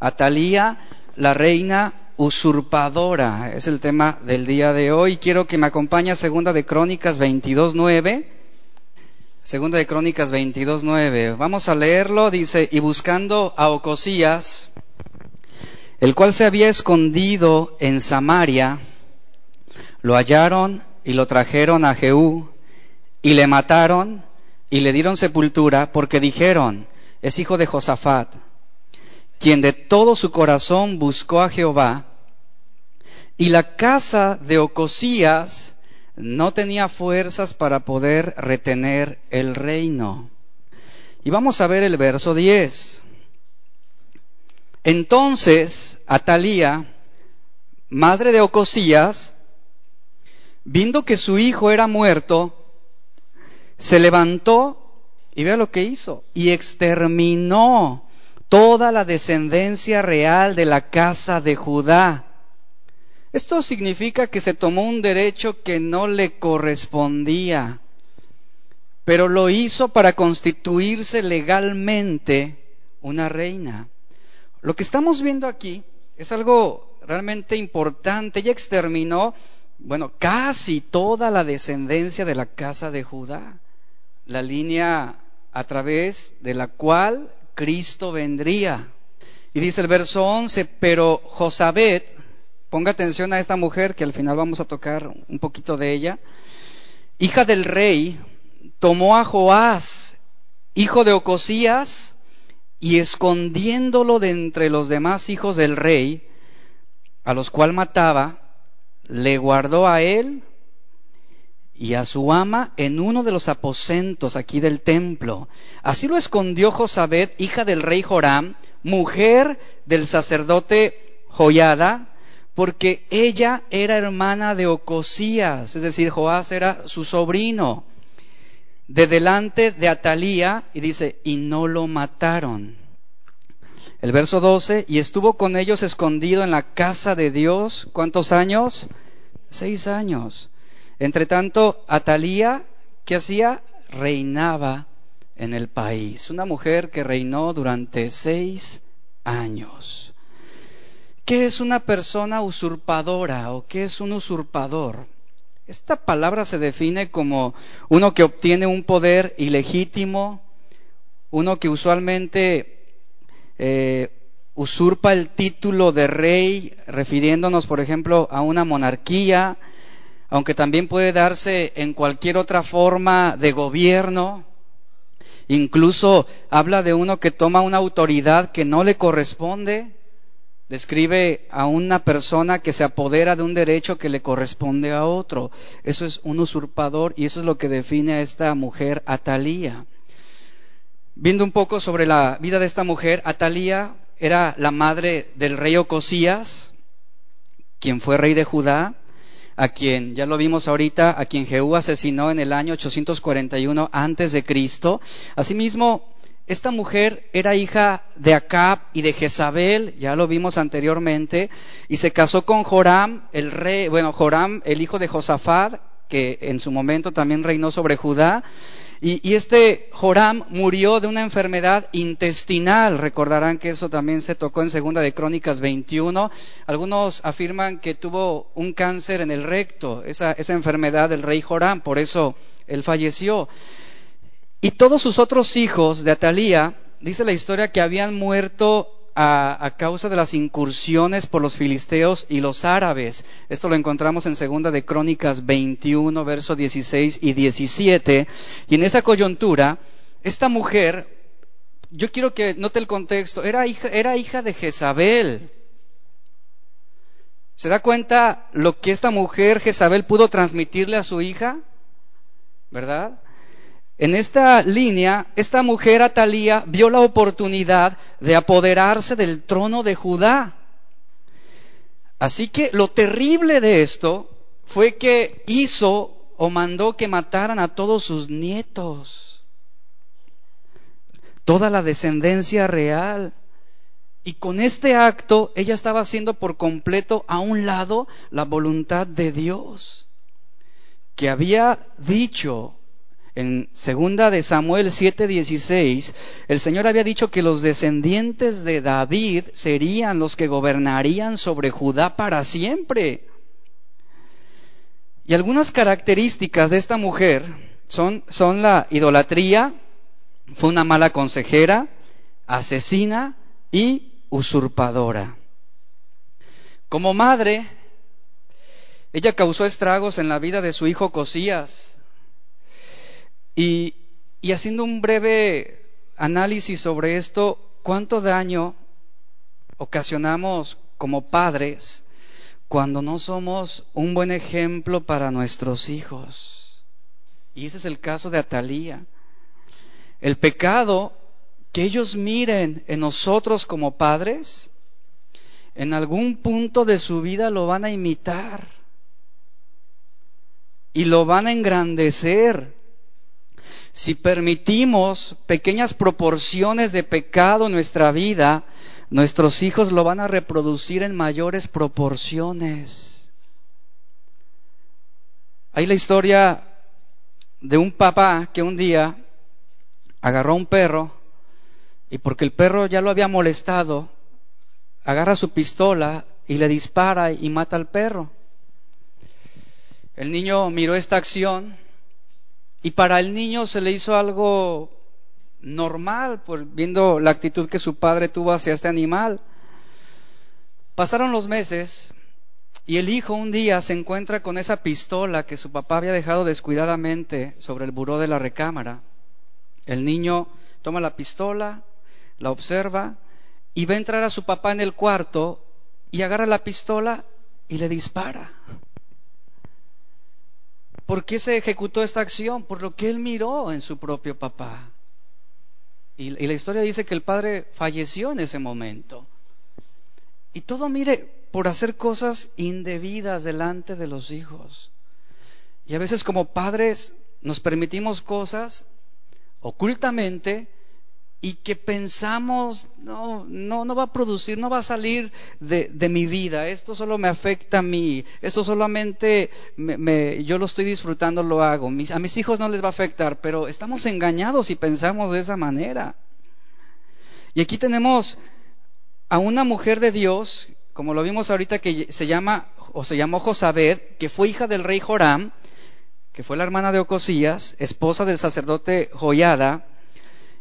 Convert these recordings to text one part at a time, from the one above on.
Atalía, la reina usurpadora. Es el tema del día de hoy. Quiero que me acompañe a Segunda de Crónicas 22.9. Segunda de Crónicas 22.9. Vamos a leerlo. Dice, y buscando a Ocosías, el cual se había escondido en Samaria, lo hallaron y lo trajeron a Jehú, y le mataron y le dieron sepultura, porque dijeron, es hijo de Josafat quien de todo su corazón buscó a Jehová, y la casa de Ocosías no tenía fuerzas para poder retener el reino. Y vamos a ver el verso 10. Entonces Atalía, madre de Ocosías, viendo que su hijo era muerto, se levantó y vea lo que hizo, y exterminó toda la descendencia real de la casa de Judá. Esto significa que se tomó un derecho que no le correspondía, pero lo hizo para constituirse legalmente una reina. Lo que estamos viendo aquí es algo realmente importante. Ella exterminó, bueno, casi toda la descendencia de la casa de Judá, la línea a través de la cual Cristo vendría. Y dice el verso 11, pero Josabet, ponga atención a esta mujer que al final vamos a tocar un poquito de ella, hija del rey, tomó a Joás, hijo de Ocosías, y escondiéndolo de entre los demás hijos del rey, a los cuales mataba, le guardó a él y a su ama en uno de los aposentos aquí del templo. Así lo escondió Josabed, hija del rey Joram, mujer del sacerdote Joyada, porque ella era hermana de Ocosías, es decir, Joás era su sobrino, de delante de Atalía, y dice, y no lo mataron. El verso 12, y estuvo con ellos escondido en la casa de Dios, ¿cuántos años? Seis años. Entre tanto, Atalía, ¿qué hacía? Reinaba en el país. Una mujer que reinó durante seis años. ¿Qué es una persona usurpadora o qué es un usurpador? Esta palabra se define como uno que obtiene un poder ilegítimo, uno que usualmente eh, usurpa el título de rey, refiriéndonos, por ejemplo, a una monarquía, aunque también puede darse en cualquier otra forma de gobierno. Incluso habla de uno que toma una autoridad que no le corresponde. Describe a una persona que se apodera de un derecho que le corresponde a otro. Eso es un usurpador y eso es lo que define a esta mujer Atalía. Viendo un poco sobre la vida de esta mujer, Atalía era la madre del rey Ocosías, quien fue rey de Judá a quien, ya lo vimos ahorita, a quien Jehú asesinó en el año 841 antes de Cristo. Asimismo, esta mujer era hija de Acab y de Jezabel, ya lo vimos anteriormente, y se casó con Joram, el rey, bueno, Joram, el hijo de Josafat, que en su momento también reinó sobre Judá, y, este Joram murió de una enfermedad intestinal. Recordarán que eso también se tocó en Segunda de Crónicas 21. Algunos afirman que tuvo un cáncer en el recto, esa, esa enfermedad del rey Joram, por eso él falleció. Y todos sus otros hijos de Atalía, dice la historia que habían muerto a, causa de las incursiones por los filisteos y los árabes. Esto lo encontramos en segunda de Crónicas 21, versos 16 y 17. Y en esa coyuntura, esta mujer, yo quiero que note el contexto, era hija, era hija de Jezabel. ¿Se da cuenta lo que esta mujer Jezabel pudo transmitirle a su hija? ¿Verdad? En esta línea, esta mujer Atalía vio la oportunidad de apoderarse del trono de Judá. Así que lo terrible de esto fue que hizo o mandó que mataran a todos sus nietos, toda la descendencia real. Y con este acto ella estaba haciendo por completo a un lado la voluntad de Dios, que había dicho En segunda de Samuel 7:16, el Señor había dicho que los descendientes de David serían los que gobernarían sobre Judá para siempre. Y algunas características de esta mujer son, son la idolatría, fue una mala consejera, asesina y usurpadora. Como madre, ella causó estragos en la vida de su hijo Cosías. Y, haciendo un breve análisis sobre esto, ¿cuánto daño ocasionamos como padres cuando no somos un buen ejemplo para nuestros hijos? Y ese es el caso de Atalía. El pecado que ellos miren en nosotros como padres, en algún punto de su vida lo van a imitar y lo van a engrandecer. Si permitimos pequeñas proporciones de pecado en nuestra vida, nuestros hijos lo van a reproducir en mayores proporciones. Hay la historia de un papá que un día agarró a un perro y porque el perro ya lo había molestado, agarra su pistola y le dispara y mata al perro. El niño miró esta acción y para el niño se le hizo algo normal, por, viendo la actitud que su padre tuvo hacia este animal. Pasaron los meses y el hijo un día se encuentra con esa pistola que su papá había dejado descuidadamente sobre el buró de la recámara. El niño toma la pistola, la observa y ve entrar a su papá en el cuarto y agarra la pistola y le dispara. ¿Por qué se ejecutó esta acción? Por lo que él miró en su propio papá. Y, la historia dice que el padre falleció en ese momento. Y todo, mire, por hacer cosas indebidas delante de los hijos. Y a veces como padres nos permitimos cosas ocultamente y que pensamos, no, no, no va a producir, no va a salir de, de, mi vida, esto solo me afecta a mí, esto solamente me, yo lo estoy disfrutando, lo hago, a mis hijos no les va a afectar, pero estamos engañados y pensamos de esa manera. Y aquí tenemos a una mujer de Dios, como lo vimos ahorita, que se llama, o se llamó Josabed, que fue hija del rey Joram, que fue la hermana de Ocosías, esposa del sacerdote Joyada,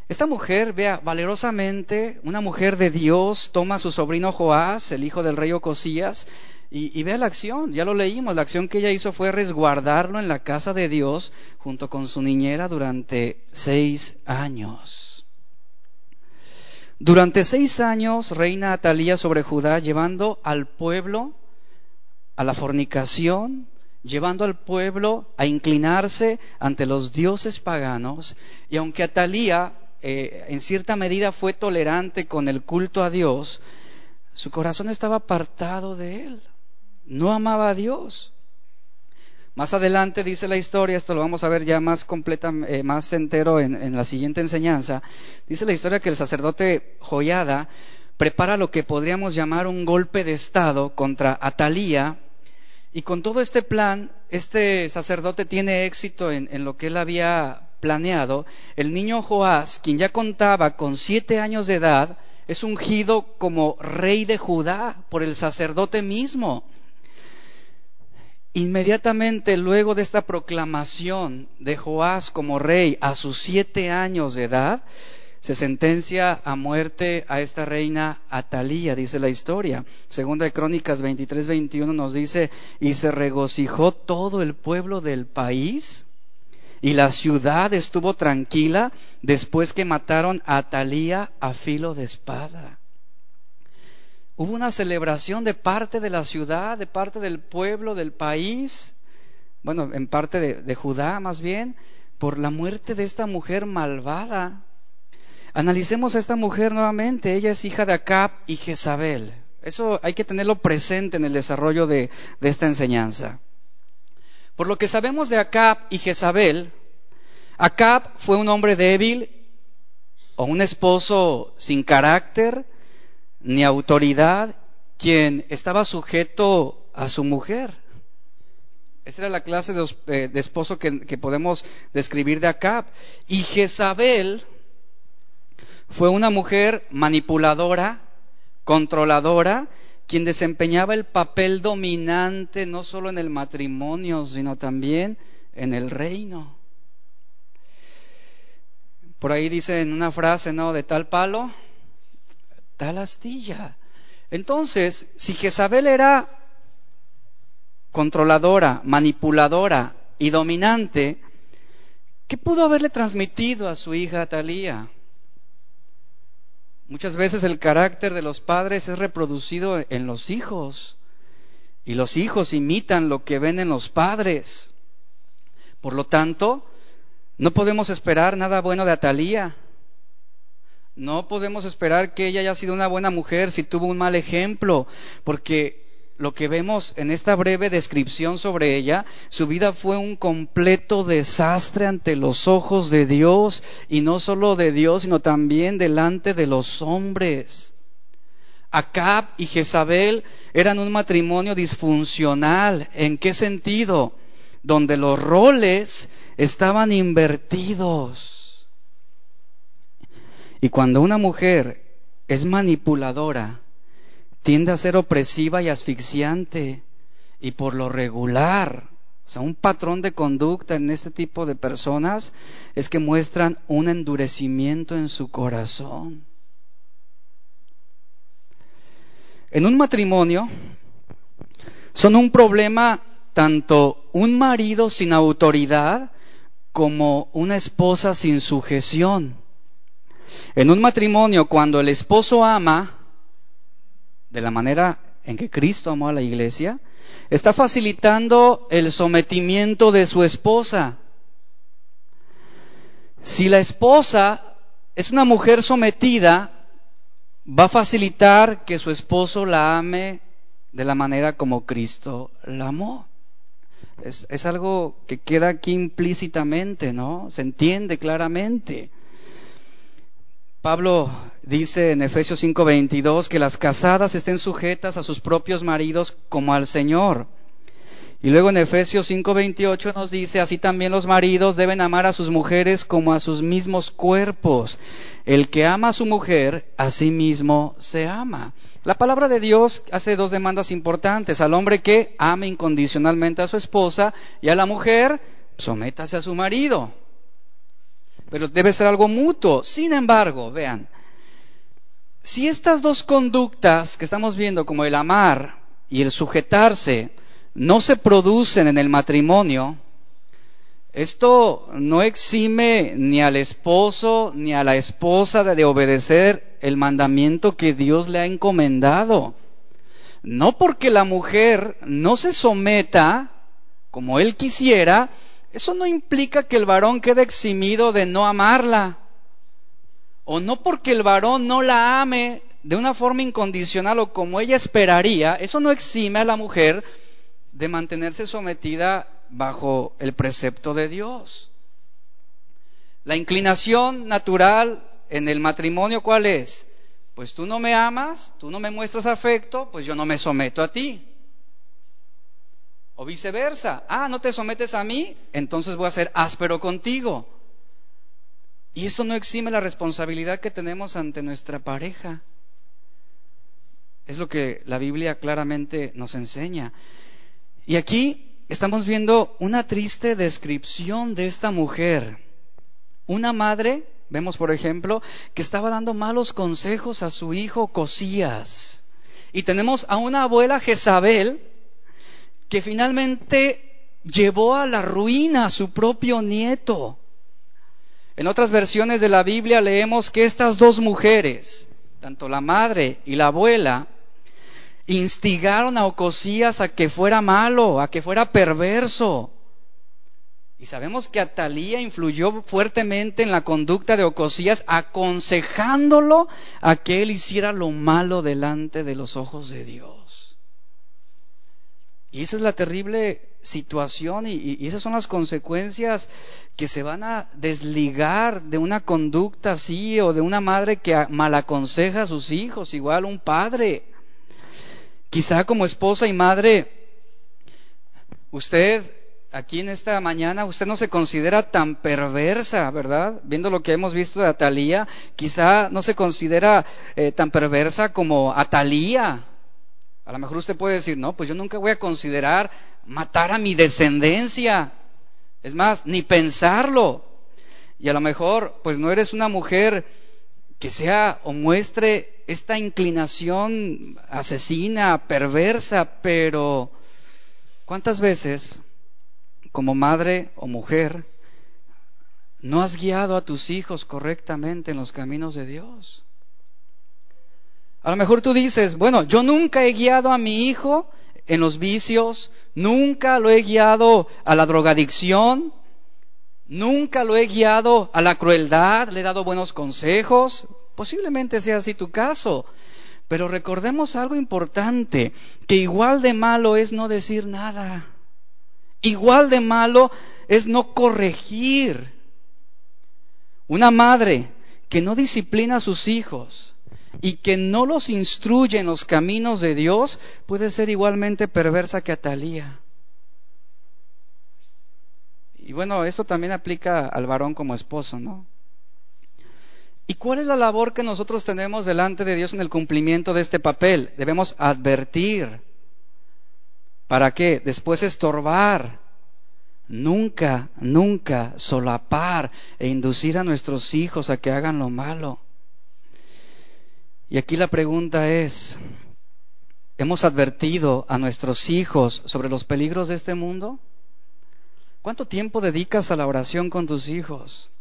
esta mujer, vea, valerosamente, una mujer de Dios, toma a su sobrino Joás, el hijo del rey Ocosías, y, vea la acción, ya lo leímos, la acción que ella hizo fue resguardarlo en la casa de Dios junto con su niñera durante seis años. Durante seis años reina Atalía sobre Judá, llevando al pueblo a la fornicación, llevando al pueblo a inclinarse ante los dioses paganos, y aunque Atalía eh, en cierta medida fue tolerante con el culto a Dios, su corazón estaba apartado de él. No amaba a Dios. Más adelante dice la historia, esto lo vamos a ver ya más completa, eh, más entero en, la siguiente enseñanza. Dice la historia que el sacerdote Joyada prepara lo que podríamos llamar un golpe de estado contra Atalía. Y con todo este plan, este sacerdote tiene éxito en lo que él había planeado, el niño Joás, quien ya contaba con siete años de edad, es ungido como rey de Judá por el sacerdote mismo. Inmediatamente luego de esta proclamación de Joás como rey a sus siete años de edad, se sentencia a muerte a esta reina Atalía, dice la historia. Segunda de Crónicas 23-21 nos dice, y se regocijó todo el pueblo del país y la ciudad estuvo tranquila después que mataron a Atalía a filo de espada. Hubo una celebración de parte de la ciudad, de parte del pueblo, del país, bueno, en parte de, Judá más bien, por la muerte de esta mujer malvada. Analicemos a esta mujer nuevamente. Ella es hija de Acab y Jezabel. Eso hay que tenerlo presente en el desarrollo de, de esta enseñanza. Por lo que sabemos de Acab y Jezabel, Acab fue un hombre débil o un esposo sin carácter ni autoridad, quien estaba sujeto a su mujer. Esa era la clase de, eh, esposo que, que, podemos describir de Acab. Y Jezabel fue una mujer manipuladora, controladora, quien desempeñaba el papel dominante no solo en el matrimonio, sino también en el reino. Por ahí dice en una frase, ¿no? De tal palo, tal astilla. Entonces, si Jezabel era controladora, manipuladora y dominante, ¿qué pudo haberle transmitido a su hija Talía? Muchas veces el carácter de los padres es reproducido en los hijos y los hijos imitan lo que ven en los padres. Por lo tanto, no podemos esperar nada bueno de Atalía. No podemos esperar que ella haya sido una buena mujer si tuvo un mal ejemplo, porque lo que vemos en esta breve descripción sobre ella, su vida fue un completo desastre ante los ojos de Dios, y no solo de Dios, sino también delante de los hombres. Acab y Jezabel eran un matrimonio disfuncional. ¿En qué sentido? Donde los roles estaban invertidos. Y cuando una mujer es manipuladora, tiende a ser opresiva y asfixiante. Y por lo regular, o sea, un patrón de conducta en este tipo de personas es que muestran un endurecimiento en su corazón. En un matrimonio son un problema tanto un marido sin autoridad como una esposa sin sujeción. En un matrimonio, cuando el esposo ama, de la manera en que Cristo amó a la iglesia, está facilitando el sometimiento de su esposa. Si la esposa es una mujer sometida, va a facilitar que su esposo la ame de la manera como Cristo la amó. Es, es, algo que queda aquí implícitamente, ¿no? Se entiende claramente. Pablo dice en Efesios 5:22 que las casadas estén sujetas a sus propios maridos como al Señor. Y luego en Efesios 5:28 nos dice, así también los maridos deben amar a sus mujeres como a sus mismos cuerpos. El que ama a su mujer, a sí mismo se ama. La palabra de Dios hace dos demandas importantes. Al hombre que ame incondicionalmente a su esposa y a la mujer, sométase a su marido pero debe ser algo mutuo. Sin embargo, vean, si estas dos conductas que estamos viendo como el amar y el sujetarse no se producen en el matrimonio, esto no exime ni al esposo ni a la esposa de obedecer el mandamiento que Dios le ha encomendado. No porque la mujer no se someta como él quisiera, eso no implica que el varón quede eximido de no amarla. O no porque el varón no la ame de una forma incondicional o como ella esperaría, eso no exime a la mujer de mantenerse sometida bajo el precepto de Dios. La inclinación natural en el matrimonio, ¿cuál es? Pues tú no me amas, tú no me muestras afecto, pues yo no me someto a ti. O viceversa. Ah, no te sometes a mí, entonces voy a ser áspero contigo. Y eso no exime la responsabilidad que tenemos ante nuestra pareja. Es lo que la Biblia claramente nos enseña. Y aquí estamos viendo una triste descripción de esta mujer. Una madre, vemos por ejemplo, que estaba dando malos consejos a su hijo Cosías. Y tenemos a una abuela Jezabel que finalmente llevó a la ruina a su propio nieto. En otras versiones de la Biblia leemos que estas dos mujeres, tanto la madre y la abuela, instigaron a Ocosías a que fuera malo, a que fuera perverso. Y sabemos que Atalía influyó fuertemente en la conducta de Ocosías, aconsejándolo a que él hiciera lo malo delante de los ojos de Dios. Y esa es la terrible situación y, esas son las consecuencias que se van a desligar de una conducta así o de una madre que malaconseja a sus hijos, igual un padre. Quizá como esposa y madre usted aquí en esta mañana, usted no se considera tan perversa, ¿verdad? Viendo lo que hemos visto de Atalía, quizá no se considera eh, tan perversa como Atalía. A lo mejor usted puede decir, no, pues yo nunca voy a considerar matar a mi descendencia. Es más, ni pensarlo. Y a lo mejor, pues no eres una mujer que sea o muestre esta inclinación asesina, perversa, pero ¿cuántas veces como madre o mujer, no has guiado a tus hijos correctamente en los caminos de Dios. A lo mejor tú dices, bueno, yo nunca he guiado a mi hijo en los vicios, nunca lo he guiado a la drogadicción, nunca lo he guiado a la crueldad, le he dado buenos consejos. Posiblemente sea así tu caso. Pero recordemos algo importante, que igual de malo es no decir nada. Igual de malo es no corregir. Una madre que no disciplina a sus hijos y que no los instruye en los caminos de Dios puede ser igualmente perversa que Atalía. Y bueno, esto también aplica al varón como esposo, ¿no? ¿Y cuál es la labor que nosotros tenemos delante de Dios en el cumplimiento de este papel? Debemos advertir, ¿Para qué? Después estorbar. Nunca, nunca solapar e inducir a nuestros hijos a que hagan lo malo. Y aquí la pregunta es, ¿hemos advertido a nuestros hijos sobre los peligros de este mundo? ¿Cuánto tiempo dedicas a la oración con tus hijos?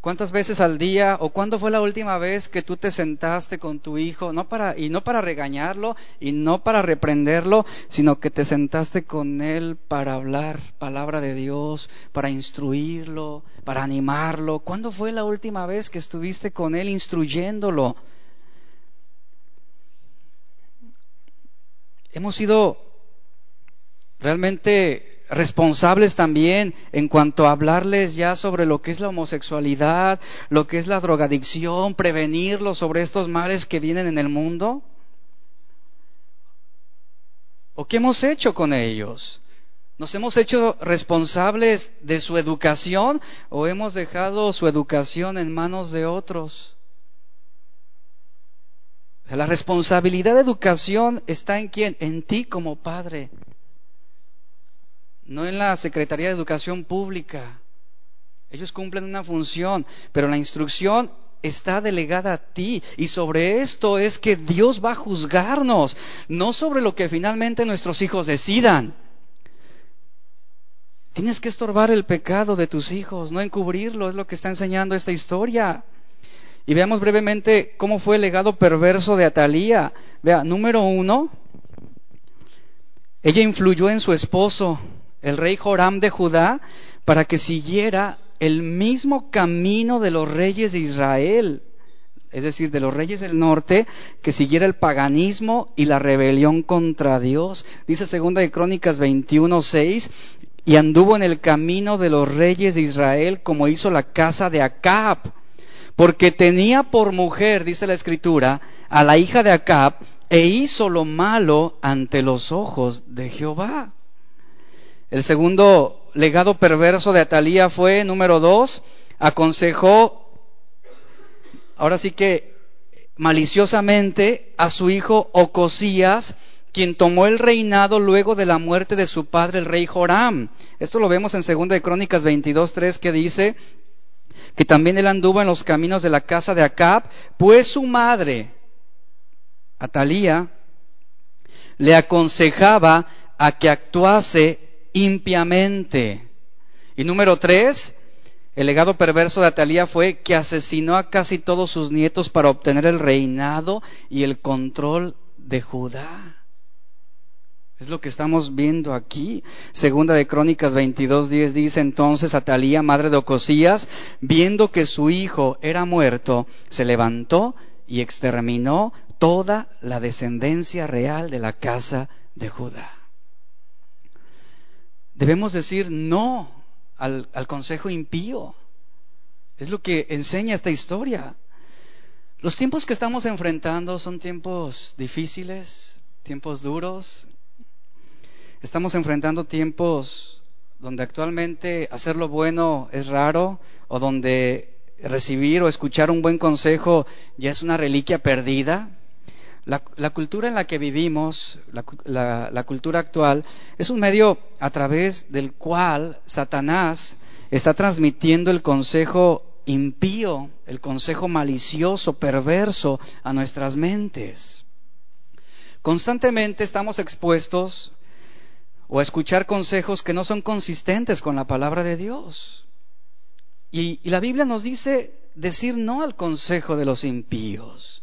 ¿Cuántas veces al día o cuándo fue la última vez que tú te sentaste con tu hijo, no para y no para regañarlo y no para reprenderlo, sino que te sentaste con él para hablar palabra de Dios, para instruirlo, para animarlo? ¿Cuándo fue la última vez que estuviste con él instruyéndolo? Hemos sido realmente responsables también en cuanto a hablarles ya sobre lo que es la homosexualidad, lo que es la drogadicción, prevenirlos sobre estos males que vienen en el mundo? ¿O qué hemos hecho con ellos? ¿Nos hemos hecho responsables de su educación o hemos dejado su educación en manos de otros? La responsabilidad de educación está en quién? En ti como padre no en la Secretaría de Educación Pública. Ellos cumplen una función, pero la instrucción está delegada a ti. Y sobre esto es que Dios va a juzgarnos, no sobre lo que finalmente nuestros hijos decidan. Tienes que estorbar el pecado de tus hijos, no encubrirlo, es lo que está enseñando esta historia. Y veamos brevemente cómo fue el legado perverso de Atalía. Vea, número uno, ella influyó en su esposo el rey Joram de Judá, para que siguiera el mismo camino de los reyes de Israel, es decir, de los reyes del norte, que siguiera el paganismo y la rebelión contra Dios. Dice segunda de Crónicas 21, 6, y anduvo en el camino de los reyes de Israel como hizo la casa de Acab, porque tenía por mujer, dice la escritura, a la hija de Acab, e hizo lo malo ante los ojos de Jehová. El segundo legado perverso de Atalía fue, número dos, aconsejó, ahora sí que maliciosamente, a su hijo Ocosías, quien tomó el reinado luego de la muerte de su padre, el rey Joram. Esto lo vemos en 2 de Crónicas 22.3 que dice que también él anduvo en los caminos de la casa de Acab, pues su madre, Atalía, le aconsejaba a que actuase impiamente. Y número tres, el legado perverso de Atalía fue que asesinó a casi todos sus nietos para obtener el reinado y el control de Judá. Es lo que estamos viendo aquí. Segunda de Crónicas 22.10 dice entonces Atalía, madre de Ocosías, viendo que su hijo era muerto, se levantó y exterminó toda la descendencia real de la casa de Judá. Debemos decir no al, consejo impío. Es lo que enseña esta historia. Los tiempos que estamos enfrentando son tiempos difíciles, tiempos duros. estamos enfrentando tiempos donde actualmente hacer lo bueno es raro o donde recibir o escuchar un buen consejo ya es una reliquia perdida. La, cultura en la que vivimos, la, cultura actual, es un medio a través del cual Satanás está transmitiendo el consejo impío, el consejo malicioso, perverso a nuestras mentes. Constantemente estamos expuestos o a escuchar consejos que no son consistentes con la palabra de Dios. Y, la Biblia nos dice decir no al consejo de los impíos.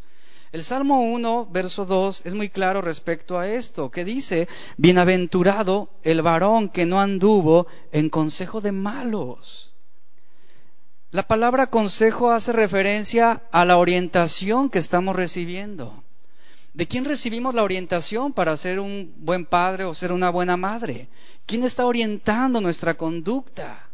El Salmo 1, verso 2, es muy claro respecto a esto, que dice, Bienaventurado el varón que no anduvo en consejo de malos. La palabra consejo hace referencia a la orientación que estamos recibiendo. ¿De quién recibimos la orientación para ser un buen padre o ser una buena madre? ¿Quién está orientando nuestra conducta?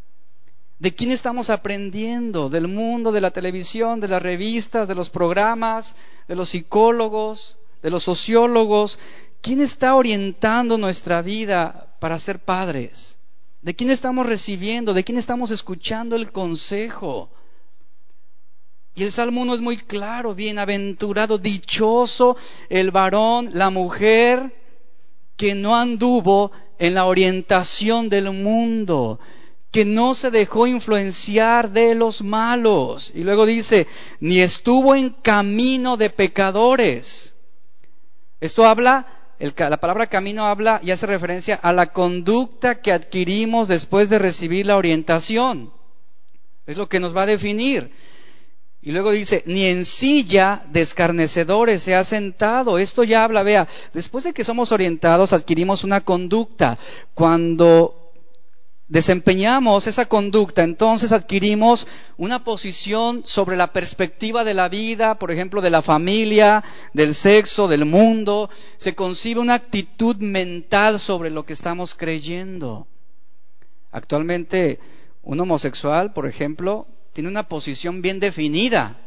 ¿De quién estamos aprendiendo? ¿Del mundo, de la televisión, de las revistas, de los programas, de los psicólogos, de los sociólogos? ¿Quién está orientando nuestra vida para ser padres? ¿De quién estamos recibiendo? ¿De quién estamos escuchando el consejo? Y el Salmo 1 es muy claro, bienaventurado, dichoso el varón, la mujer que no anduvo en la orientación del mundo, que no se dejó influenciar de los malos. Y luego dice, ni estuvo en camino de pecadores. Esto habla, la palabra camino habla y hace referencia a la conducta que adquirimos después de recibir la orientación. Es lo que nos va a definir. Y luego dice, ni en silla de escarnecedores se ha sentado. Esto ya habla, vea, después de que somos orientados adquirimos una conducta. Cuando desempeñamos esa conducta, entonces adquirimos una posición sobre la perspectiva de la vida, por ejemplo, de la familia, del sexo, del mundo. Se concibe una actitud mental sobre lo que estamos creyendo. Actualmente, un homosexual, por ejemplo, tiene una posición bien definida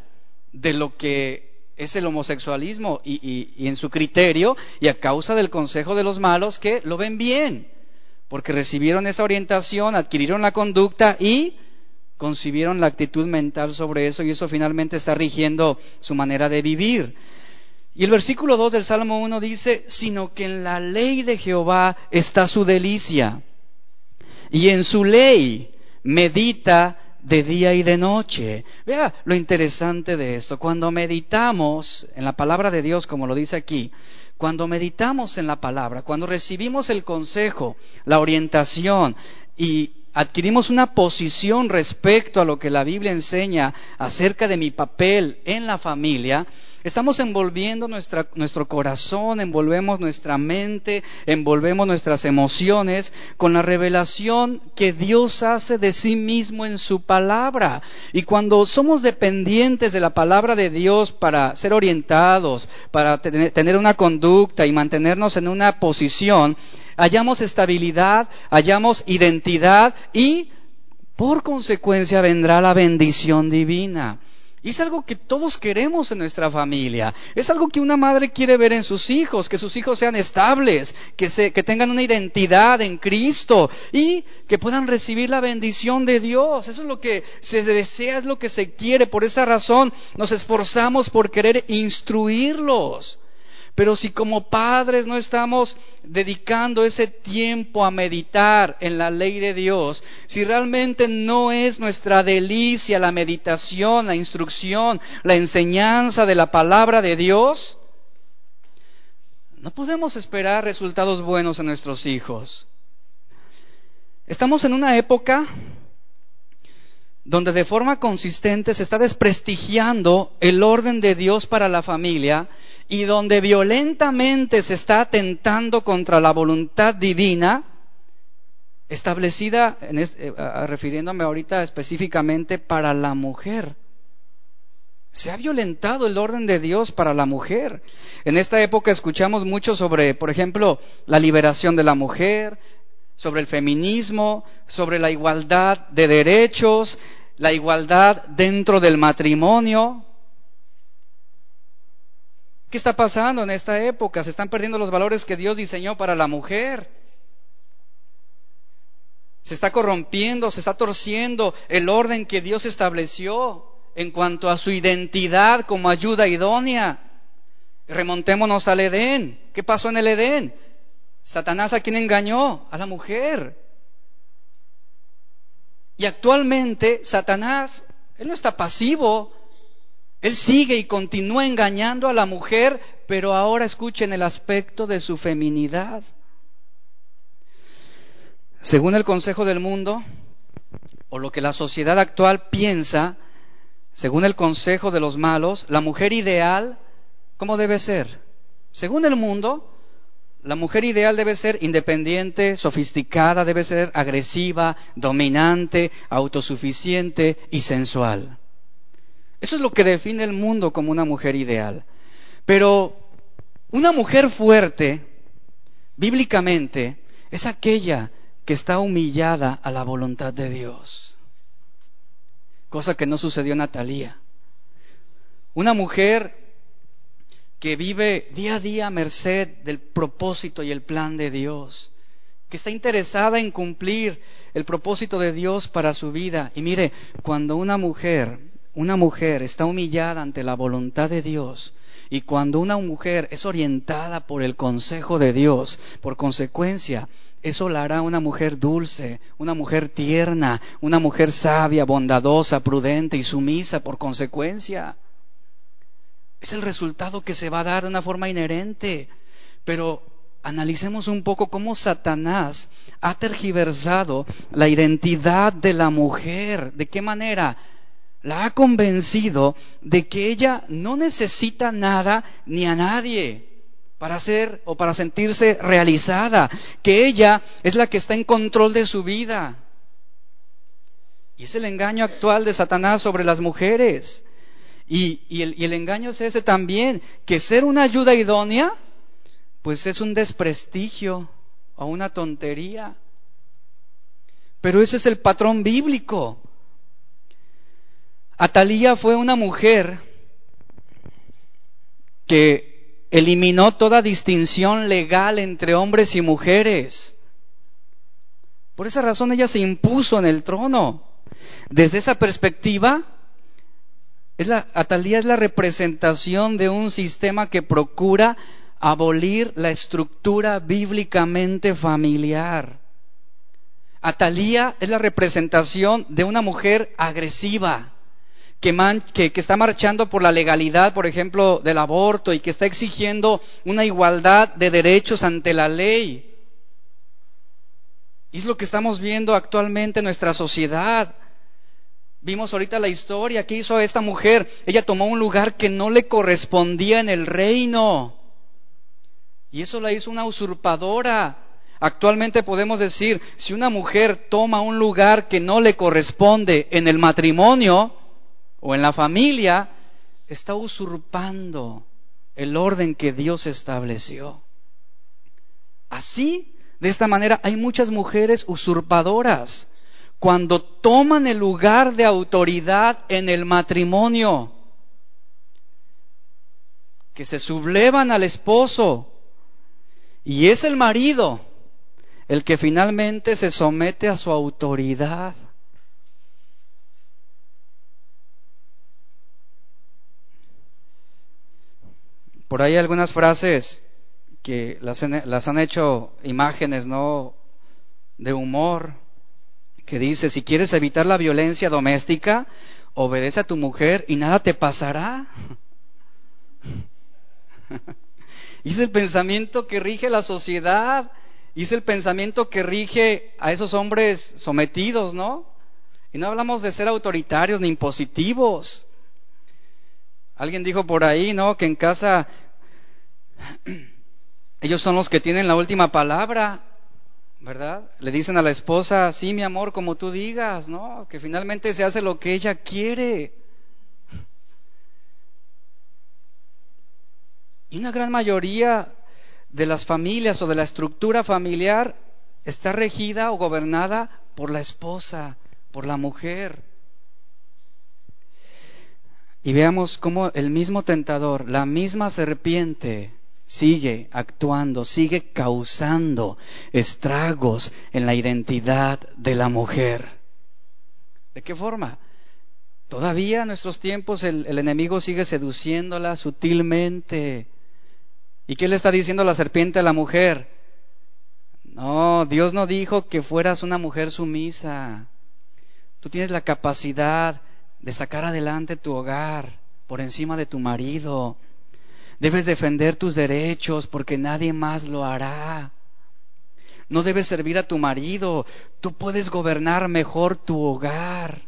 de lo que es el homosexualismo y, en su criterio y a causa del consejo de los malos que lo ven bien porque recibieron esa orientación, adquirieron la conducta y concibieron la actitud mental sobre eso y eso finalmente está rigiendo su manera de vivir. Y el versículo 2 del Salmo 1 dice, sino que en la ley de Jehová está su delicia y en su ley medita de día y de noche. Vea lo interesante de esto. Cuando meditamos en la palabra de Dios, como lo dice aquí, cuando meditamos en la palabra, cuando recibimos el consejo, la orientación y adquirimos una posición respecto a lo que la Biblia enseña acerca de mi papel en la familia, Estamos envolviendo nuestro corazón, envolvemos nuestra mente, envolvemos nuestras emociones con la revelación que Dios hace de sí mismo en su palabra. Y cuando somos dependientes de la palabra de Dios para ser orientados, para tener una conducta y mantenernos en una posición, hallamos estabilidad, hallamos identidad y por consecuencia vendrá la bendición divina. Y es algo que todos queremos en nuestra familia. Es algo que una madre quiere ver en sus hijos, que sus hijos sean estables, que, se, que tengan una identidad en Cristo y que puedan recibir la bendición de Dios. Eso es lo que se desea, es lo que se quiere. Por esa razón nos esforzamos por querer instruirlos. Pero si como padres no estamos dedicando ese tiempo a meditar en la ley de Dios, si realmente no es nuestra delicia la meditación, la instrucción, la enseñanza de la palabra de Dios, no podemos esperar resultados buenos en nuestros hijos. Estamos en una época donde de forma consistente se está desprestigiando el orden de Dios para la familia y donde violentamente se está atentando contra la voluntad divina, establecida, en eh, refiriéndome ahorita específicamente para la mujer. Se ha violentado el orden de Dios para la mujer. En esta época escuchamos mucho sobre, por ejemplo, la liberación de la mujer, sobre el feminismo, sobre la igualdad de derechos, la igualdad dentro del matrimonio. ¿Qué está pasando en esta época? Se están perdiendo los valores que Dios diseñó para la mujer. Se está corrompiendo, se está torciendo el orden que Dios estableció en cuanto a su identidad como ayuda idónea. Remontémonos al Edén. ¿Qué pasó en el Edén? Satanás a quien engañó? A la mujer. Y actualmente Satanás, él no está pasivo, él sigue y continúa engañando a la mujer, pero ahora escuchen el aspecto de su feminidad. Según el Consejo del Mundo, o lo que la sociedad actual piensa, según el Consejo de los Malos, la mujer ideal, ¿cómo debe ser? Según el mundo, la mujer ideal debe ser independiente, sofisticada, debe ser agresiva, dominante, autosuficiente y sensual. Eso es lo que define el mundo como una mujer ideal. Pero una mujer fuerte, bíblicamente, es aquella que está humillada a la voluntad de Dios. Cosa que no sucedió en Natalia. Una mujer que vive día a día a merced del propósito y el plan de Dios, que está interesada en cumplir el propósito de Dios para su vida. Y mire, cuando una mujer una mujer está humillada ante la voluntad de Dios y cuando una mujer es orientada por el consejo de Dios, por consecuencia, eso la hará una mujer dulce, una mujer tierna, una mujer sabia, bondadosa, prudente y sumisa por consecuencia. Es el resultado que se va a dar de una forma inherente. Pero analicemos un poco cómo Satanás ha tergiversado la identidad de la mujer. ¿De qué manera? La ha convencido de que ella no necesita nada ni a nadie para ser o para sentirse realizada, que ella es la que está en control de su vida. Y es el engaño actual de Satanás sobre las mujeres. Y, el, el engaño es ese también, que ser una ayuda idónea, pues es un desprestigio o una tontería. Pero ese es el patrón bíblico. Atalía fue una mujer que eliminó toda distinción legal entre hombres y mujeres. Por esa razón ella se impuso en el trono. Desde esa perspectiva, Atalía es la representación de un sistema que procura abolir la estructura bíblicamente familiar. Atalía es la representación de una mujer agresiva, que, está marchando por la legalidad, por ejemplo, del aborto y que está exigiendo una igualdad de derechos ante la ley. Es lo que estamos viendo actualmente en nuestra sociedad. Vimos ahorita la historia que hizo esta mujer. Ella tomó un lugar que no le correspondía en el reino. Y eso la hizo una usurpadora. Actualmente podemos decir, si una mujer toma un lugar que no le corresponde en el matrimonio, o en la familia, está usurpando el orden que Dios estableció. Así, de esta manera, hay muchas mujeres usurpadoras cuando toman el lugar de autoridad en el matrimonio, que se sublevan al esposo y es el marido el que finalmente se somete a su autoridad. Por ahí algunas frases que las, han hecho imágenes, ¿no? De humor, que dice, si quieres evitar la violencia doméstica, obedece a tu mujer y nada te pasará. es el pensamiento que rige la sociedad, es el pensamiento que rige a esos hombres sometidos, ¿no? Y no hablamos de ser autoritarios ni impositivos. Alguien dijo por ahí, ¿no? Que en casa ellos son los que tienen la última palabra, ¿verdad? Le dicen a la esposa, sí, mi amor, como tú digas, ¿no? Que finalmente se hace lo que ella quiere. Y una gran mayoría de las familias o de la estructura familiar está regida o gobernada por la esposa, por la mujer. Y veamos cómo el mismo tentador, la misma serpiente, sigue actuando, sigue causando estragos en la identidad de la mujer. ¿De qué forma? Todavía en nuestros tiempos el, enemigo sigue seduciéndola sutilmente. ¿Y qué le está diciendo la serpiente a la mujer? No, Dios no dijo que fueras una mujer sumisa. Tú tienes la capacidad de sacar adelante tu hogar por encima de tu marido. Debes defender tus derechos porque nadie más lo hará. No debes servir a tu marido. Tú puedes gobernar mejor tu hogar.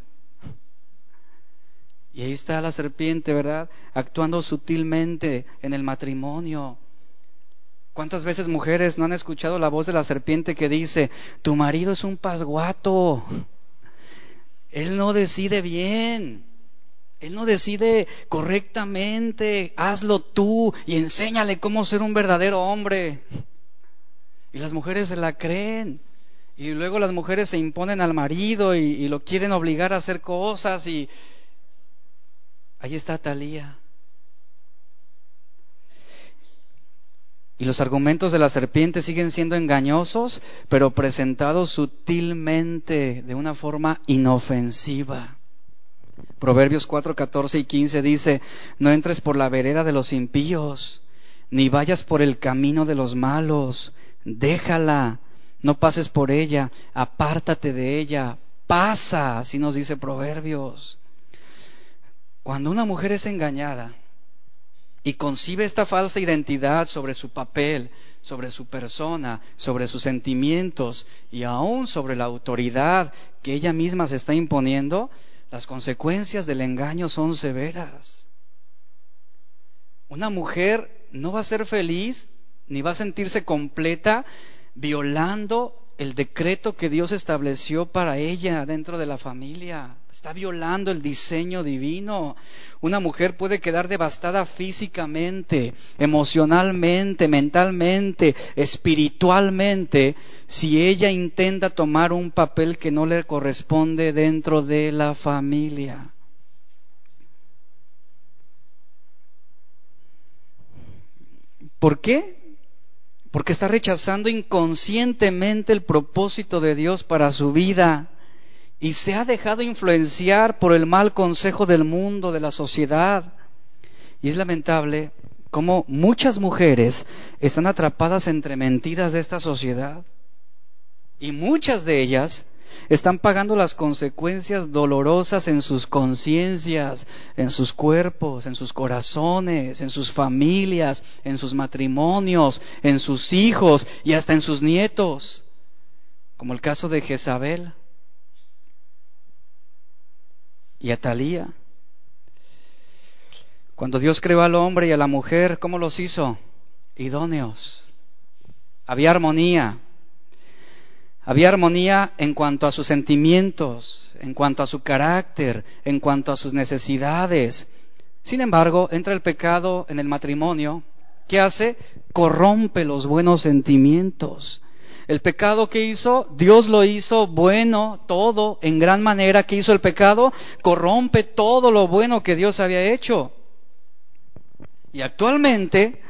Y ahí está la serpiente, ¿verdad? Actuando sutilmente en el matrimonio. ¿Cuántas veces mujeres no han escuchado la voz de la serpiente que dice, tu marido es un pasguato? Él no decide bien. Él no decide correctamente. Hazlo tú y enséñale cómo ser un verdadero hombre. Y las mujeres se la creen. Y luego las mujeres se imponen al marido y, lo quieren obligar a hacer cosas. Y ahí está Talía. Y los argumentos de la serpiente siguen siendo engañosos, pero presentados sutilmente, de una forma inofensiva. Proverbios 4, 14 y 15 dice, no entres por la vereda de los impíos, ni vayas por el camino de los malos, déjala, no pases por ella, apártate de ella, pasa, así nos dice Proverbios. Cuando una mujer es engañada, y concibe esta falsa identidad sobre su papel, sobre su persona, sobre sus sentimientos y aún sobre la autoridad que ella misma se está imponiendo, las consecuencias del engaño son severas. Una mujer no va a ser feliz ni va a sentirse completa violando el decreto que Dios estableció para ella dentro de la familia. Está violando el diseño divino. Una mujer puede quedar devastada físicamente, emocionalmente, mentalmente, espiritualmente, si ella intenta tomar un papel que no le corresponde dentro de la familia. ¿Por qué? Porque está rechazando inconscientemente el propósito de Dios para su vida y se ha dejado influenciar por el mal consejo del mundo, de la sociedad. Y es lamentable cómo muchas mujeres están atrapadas entre mentiras de esta sociedad y muchas de ellas están pagando las consecuencias dolorosas en sus conciencias, en sus cuerpos, en sus corazones, en sus familias, en sus matrimonios, en sus hijos y hasta en sus nietos, como el caso de Jezabel y Atalía. Cuando Dios creó al hombre y a la mujer, ¿cómo los hizo? Idóneos. Había armonía, había armonía en cuanto a sus sentimientos, en cuanto a su carácter, en cuanto a sus necesidades. Sin embargo, entra el pecado en el matrimonio. ¿Qué hace? Corrompe los buenos sentimientos. El pecado que hizo, Dios lo hizo bueno, todo, en gran manera. que hizo el pecado? Corrompe todo lo bueno que Dios había hecho. Y actualmente,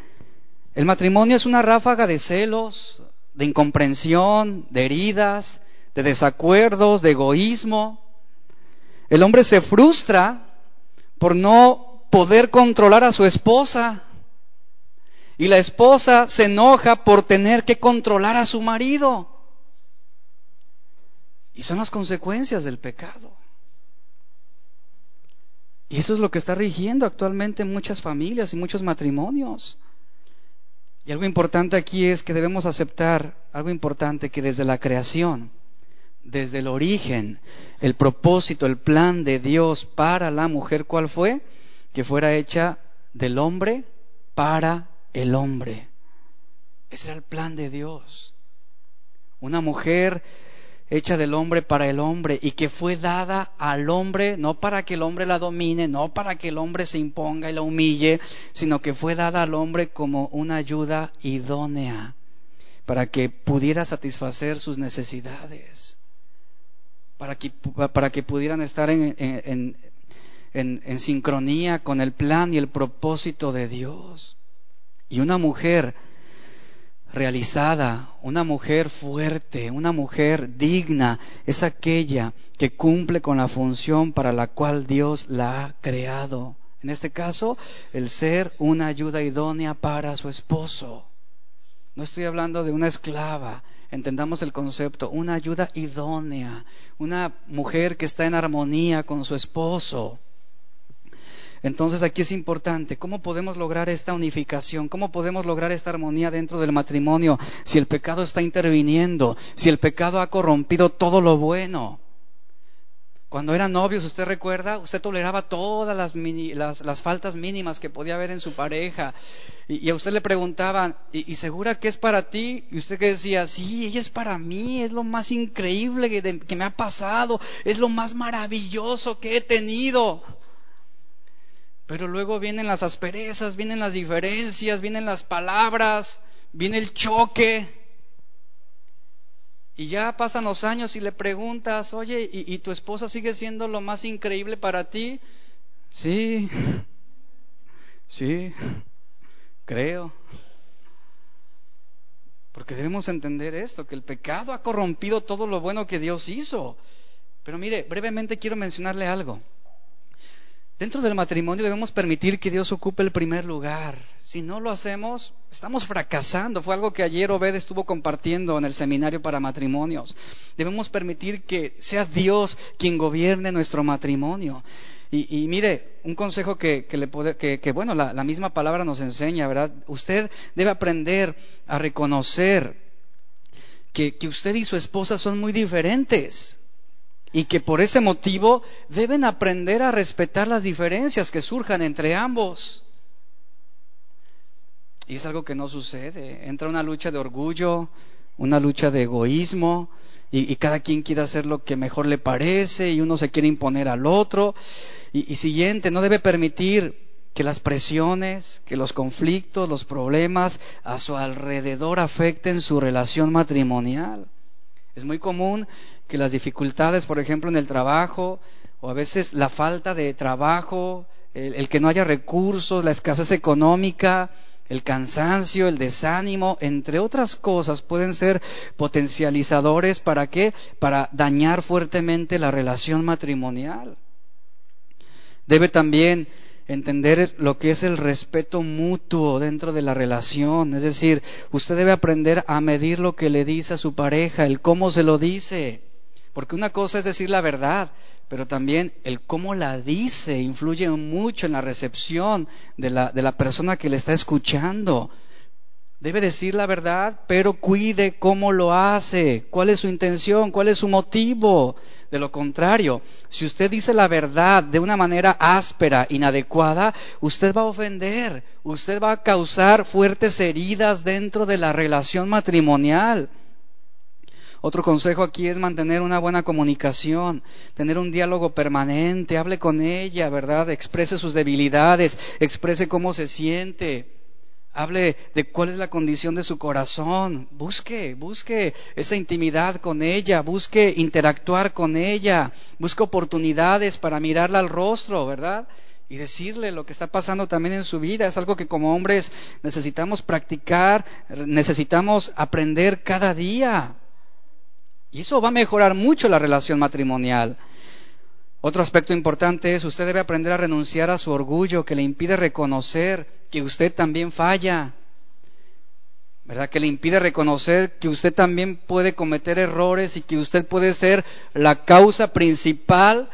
el matrimonio es una ráfaga de celos, de incomprensión, de heridas, de desacuerdos, de egoísmo. El hombre se frustra por no poder controlar a su esposa. Y la esposa se enoja por tener que controlar a su marido. Y son las consecuencias del pecado. Y eso es lo que está rigiendo actualmente muchas familias y muchos matrimonios. Y algo importante aquí es que debemos aceptar, algo importante, que desde la creación, desde el origen, el propósito, el plan de Dios para la mujer, ¿cuál fue? Que fuera hecha del hombre para el hombre. Ese era el plan de Dios. Una mujer hecha del hombre para el hombre y que fue dada al hombre no para que el hombre la domine, no para que el hombre se imponga y la humille, sino que fue dada al hombre como una ayuda idónea para que pudiera satisfacer sus necesidades, para que, para que pudieran estar en, en, en, en sincronía con el plan y el propósito de Dios. Y una mujer realizada, una mujer fuerte, una mujer digna, es aquella que cumple con la función para la cual Dios la ha creado. En este caso, el ser una ayuda idónea para su esposo. No estoy hablando de una esclava, entendamos el concepto, una ayuda idónea, una mujer que está en armonía con su esposo. Entonces aquí es importante, ¿cómo podemos lograr esta unificación? ¿Cómo podemos lograr esta armonía dentro del matrimonio si el pecado está interviniendo, si el pecado ha corrompido todo lo bueno? Cuando eran novios, usted recuerda, usted toleraba todas las, las, faltas mínimas que podía haber en su pareja. Y, a usted le preguntaban, ¿y, segura que es para ti? Y usted que decía, sí, ella es para mí, es lo más increíble que me ha pasado, es lo más maravilloso que he tenido. Pero luego vienen las asperezas, vienen las diferencias, vienen las palabras, viene el choque. Y ya pasan los años y le preguntas, oye, ¿y, tu esposa sigue siendo lo más increíble para ti? Sí, sí, creo. Porque debemos entender esto, que el pecado ha corrompido todo lo bueno que Dios hizo. Pero mire, brevemente quiero mencionarle algo. Dentro del matrimonio debemos permitir que Dios ocupe el primer lugar. Si no lo hacemos, estamos fracasando. Fue algo que ayer Obed estuvo compartiendo en el seminario para matrimonios. Debemos permitir que sea Dios quien gobierne nuestro matrimonio. Y, mire, un consejo que, le puede, que, bueno, la, la misma palabra nos enseña, ¿verdad? Usted debe aprender a reconocer que, que usted y su esposa son muy diferentes y que por ese motivo deben aprender a respetar las diferencias que surjan entre ambos. Y es algo que no sucede. Entra una lucha de orgullo, una lucha de egoísmo, y, cada quien quiere hacer lo que mejor le parece, y uno se quiere imponer al otro. Y, y siguiente, no debe permitir que las presiones, que los conflictos, los problemas a su alrededor afecten su relación matrimonial. Es muy común que las dificultades, por ejemplo, en el trabajo, o a veces la falta de trabajo, el, que no haya recursos, la escasez económica, el cansancio, el desánimo, entre otras cosas, pueden ser potencializadores para qué? Para dañar fuertemente la relación matrimonial. Debe también entender lo que es el respeto mutuo dentro de la relación. Es decir, usted debe aprender a medir lo que le dice a su pareja, el cómo se lo dice. Porque una cosa es decir la verdad, pero también el cómo la dice influye mucho en la recepción de la, de la persona que le está escuchando. Debe decir la verdad, pero cuide cómo lo hace, cuál es su intención, cuál es su motivo. De lo contrario, si usted dice la verdad de una manera áspera, inadecuada, usted va a ofender, usted va a causar fuertes heridas dentro de la relación matrimonial. Otro consejo aquí es mantener una buena comunicación, tener un diálogo permanente, hable con ella, ¿verdad? Exprese sus debilidades, exprese cómo se siente, hable de cuál es la condición de su corazón, busque, busque esa intimidad con ella, busque interactuar con ella, busque oportunidades para mirarla al rostro, ¿verdad? y decirle lo que está pasando también en su vida. Es algo que como hombres necesitamos practicar, necesitamos aprender cada día. Y eso va a mejorar mucho la relación matrimonial. Otro aspecto importante es usted debe aprender a renunciar a su orgullo que le impide reconocer que usted también falla. ¿Verdad? Que le impide reconocer que usted también puede cometer errores y que usted puede ser la causa principal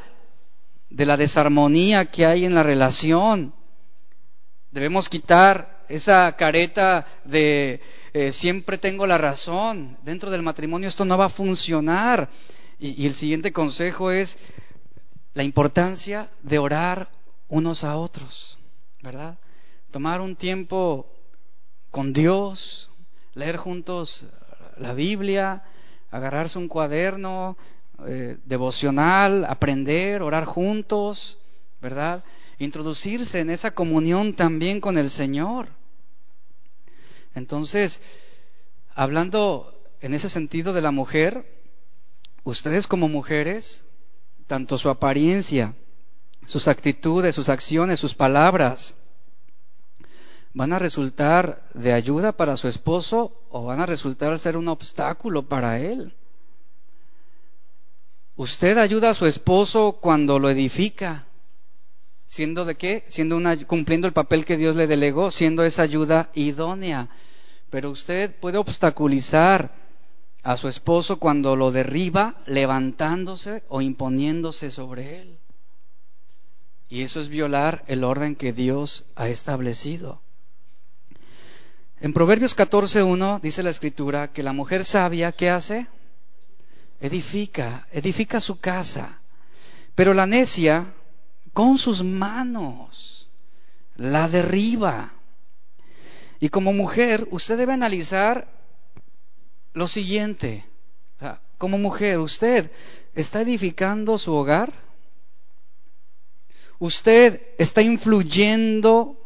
de la desarmonía que hay en la relación. Debemos quitar esa careta de eh, siempre tengo la razón. Dentro del matrimonio esto no va a funcionar. Y, el siguiente consejo es la importancia de orar unos a otros, ¿verdad? Tomar un tiempo con Dios, leer juntos la Biblia, agarrarse un cuaderno eh, devocional, aprender, orar juntos, ¿verdad? Introducirse en esa comunión también con el Señor. Entonces, hablando en ese sentido de la mujer, ustedes como mujeres, tanto su apariencia, sus actitudes, sus acciones, sus palabras, van a resultar de ayuda para su esposo o van a resultar ser un obstáculo para él. Usted ayuda a su esposo cuando lo edifica, siendo de qué? Siendo una, cumpliendo el papel que Dios le delegó, siendo esa ayuda idónea. Pero usted puede obstaculizar a su esposo cuando lo derriba levantándose o imponiéndose sobre él. Y eso es violar el orden que Dios ha establecido. En Proverbios 14.1 dice la escritura que la mujer sabia, ¿qué hace? Edifica, edifica su casa. Pero la necia, con sus manos, la derriba. Y como mujer, usted debe analizar lo siguiente. Como mujer, ¿usted está edificando su hogar? ¿Usted está influyendo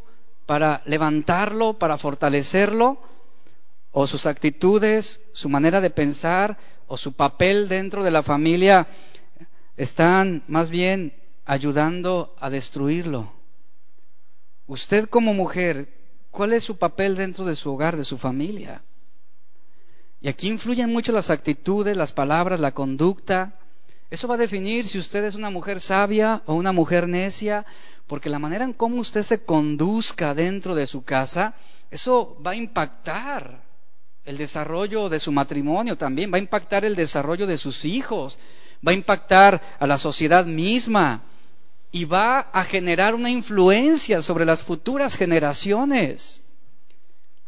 para levantarlo, para fortalecerlo? ¿O sus actitudes, su manera de pensar o su papel dentro de la familia están más bien ayudando a destruirlo? Usted como mujer, ¿cuál es su papel dentro de su hogar, de su familia? Y aquí influyen mucho las actitudes, las palabras, la conducta. Eso va a definir si usted es una mujer sabia o una mujer necia, porque la manera en cómo usted se conduzca dentro de su casa, eso va a impactar el desarrollo de su matrimonio también, va a impactar el desarrollo de sus hijos, va a impactar a la sociedad misma y va a generar una influencia sobre las futuras generaciones.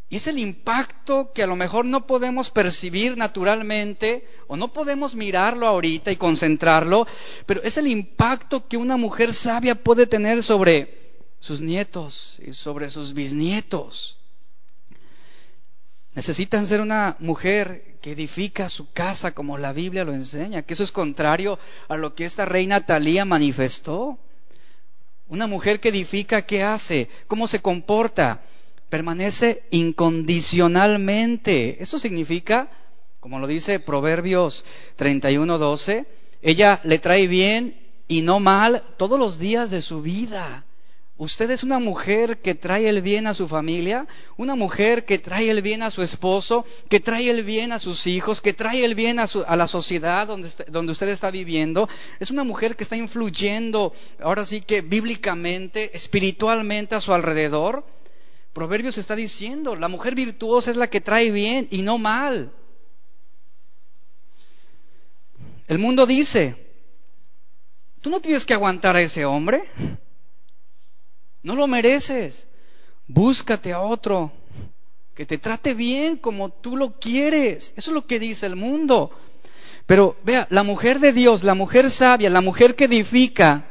Y es el impacto que a lo mejor no podemos percibir naturalmente o no podemos mirarlo ahorita y concentrarlo, pero es el impacto que una mujer sabia puede tener sobre sus nietos y sobre sus bisnietos. Necesitan ser una mujer que edifica su casa como la Biblia lo enseña, que eso es contrario a lo que esta reina Talía manifestó. Una mujer que edifica, ¿qué hace? ¿Cómo se comporta? permanece incondicionalmente. Esto significa, como lo dice Proverbios 31:12, ella le trae bien y no mal todos los días de su vida. Usted es una mujer que trae el bien a su familia, una mujer que trae el bien a su esposo, que trae el bien a sus hijos, que trae el bien a, la sociedad donde, donde usted está viviendo. Es una mujer que está influyendo, ahora sí que bíblicamente, espiritualmente a su alrededor. Proverbios está diciendo, la mujer virtuosa es la que trae bien y no mal. El mundo dice, tú no tienes que aguantar a ese hombre, no lo mereces, búscate a otro que te trate bien como tú lo quieres. Eso es lo que dice el mundo. Pero vea, la mujer de Dios, la mujer sabia, la mujer que edifica,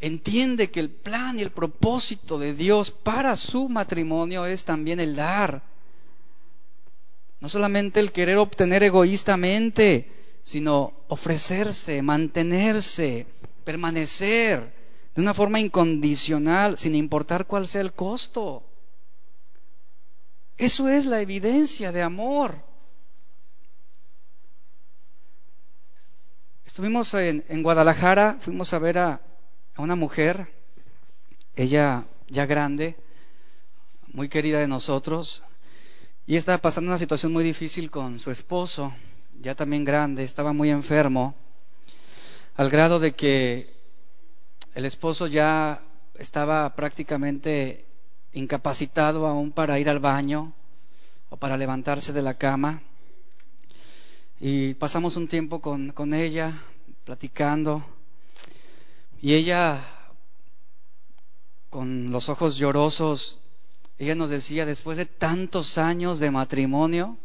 entiende que el plan y el propósito de Dios para su matrimonio es también el dar. No solamente el querer obtener egoístamente, sino ofrecerse, mantenerse, permanecer de una forma incondicional, sin importar cuál sea el costo. Eso es la evidencia de amor. Estuvimos en, en Guadalajara, fuimos a ver a, a una mujer, ella ya grande, muy querida de nosotros, y estaba pasando una situación muy difícil con su esposo, ya también grande, estaba muy enfermo, al grado de que el esposo ya estaba prácticamente incapacitado aún para ir al baño o para levantarse de la cama. Y pasamos un tiempo con, con ella, platicando, y ella, con los ojos llorosos, ella nos decía, después de tantos años de matrimonio,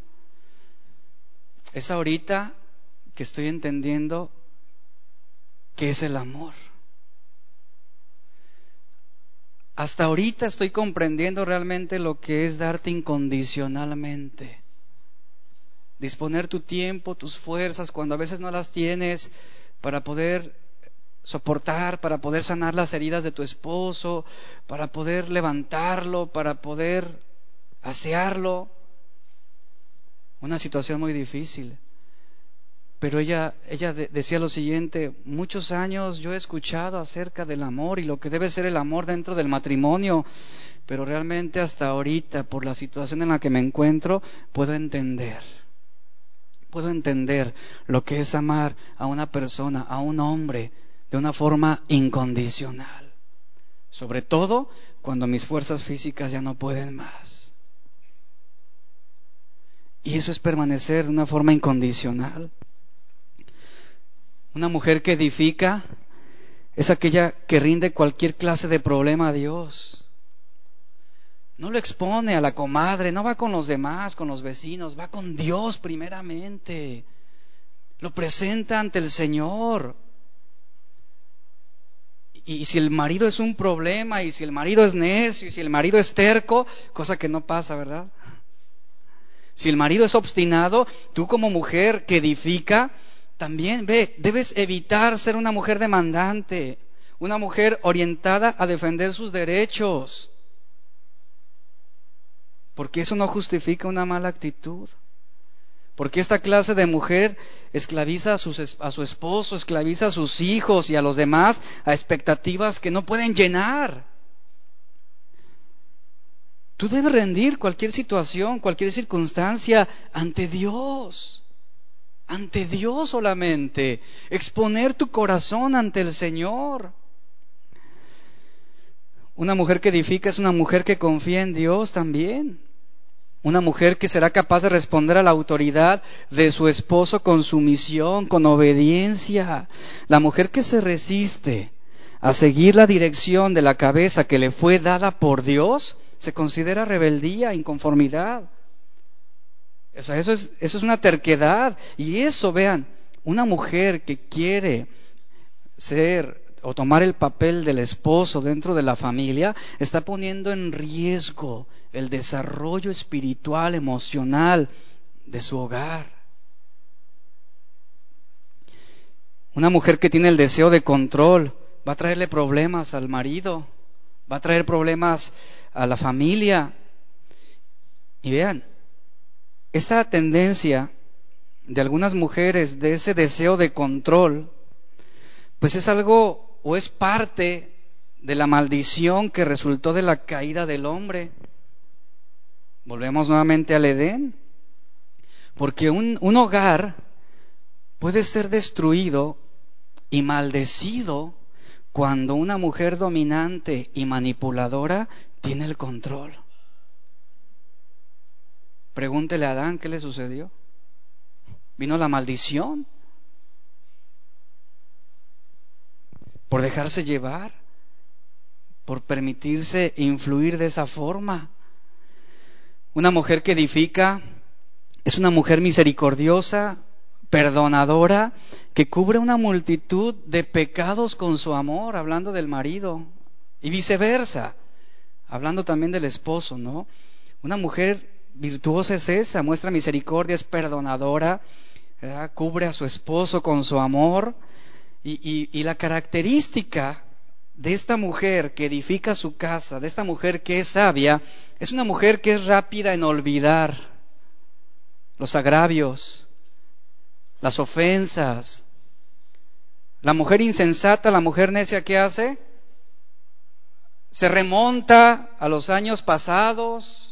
es ahorita que estoy entendiendo qué es el amor. Hasta ahorita estoy comprendiendo realmente lo que es darte incondicionalmente. Disponer tu tiempo, tus fuerzas, cuando a veces no las tienes, para poder soportar, para poder sanar las heridas de tu esposo, para poder levantarlo, para poder asearlo. Una situación muy difícil. Pero ella, ella decía lo siguiente, muchos años yo he escuchado acerca del amor y lo que debe ser el amor dentro del matrimonio, pero realmente hasta ahorita, por la situación en la que me encuentro, puedo entender. Puedo entender lo que es amar a una persona, a un hombre, de una forma incondicional. Sobre todo cuando mis fuerzas físicas ya no pueden más. Y eso es permanecer de una forma incondicional. Una mujer que edifica es aquella que rinde cualquier clase de problema a Dios. No lo expone a la comadre, no va con los demás, con los vecinos, va con Dios primeramente. Lo presenta ante el Señor. Y si el marido es un problema, y si el marido es necio, y si el marido es terco, cosa que no pasa, ¿verdad? Si el marido es obstinado, tú como mujer que edifica, también ve, debes evitar ser una mujer demandante, una mujer orientada a defender sus derechos, porque eso no justifica una mala actitud. Porque esta clase de mujer esclaviza a, a, su esposo, esclaviza a sus hijos y a los demás a expectativas que no pueden llenar. Tú debes rendir cualquier situación, cualquier circunstancia ante Dios. Ante Dios solamente. Exponer tu corazón ante el Señor. Una mujer que edifica es una mujer que confía en Dios también. Una mujer que será capaz de responder a la autoridad de su esposo con sumisión, con obediencia. La mujer que se resiste a seguir la dirección de la cabeza que le fue dada por Dios, se considera rebeldía, inconformidad. Eso, es, eso es una terquedad. Y eso, vean, una mujer que quiere ser o tomar el papel del esposo dentro de la familia, está poniendo en riesgo el desarrollo espiritual, emocional de su hogar. Una mujer que tiene el deseo de control va a traerle problemas al marido, va a traer problemas a la familia. Y vean, esta tendencia de algunas mujeres de ese deseo de control, pues es algo o es parte de la maldición que resultó de la caída del hombre. Volvemos nuevamente al Edén, porque un, un hogar puede ser destruido y maldecido cuando una mujer dominante y manipuladora tiene el control. Pregúntele a Adán qué le sucedió. Vino la maldición por dejarse llevar, por permitirse influir de esa forma. Una mujer que edifica es una mujer misericordiosa, perdonadora, que cubre una multitud de pecados con su amor, hablando del marido, y viceversa hablando también del esposo, ¿no? Una mujer virtuosa es esa, muestra misericordia, es perdonadora, cubre a su esposo con su amor. Y, y la característica de esta mujer que edifica su casa, de esta mujer que es sabia, es una mujer que es rápida en olvidar los agravios, las ofensas. La mujer insensata, la mujer necia, ¿qué hace? se remonta a los años pasados,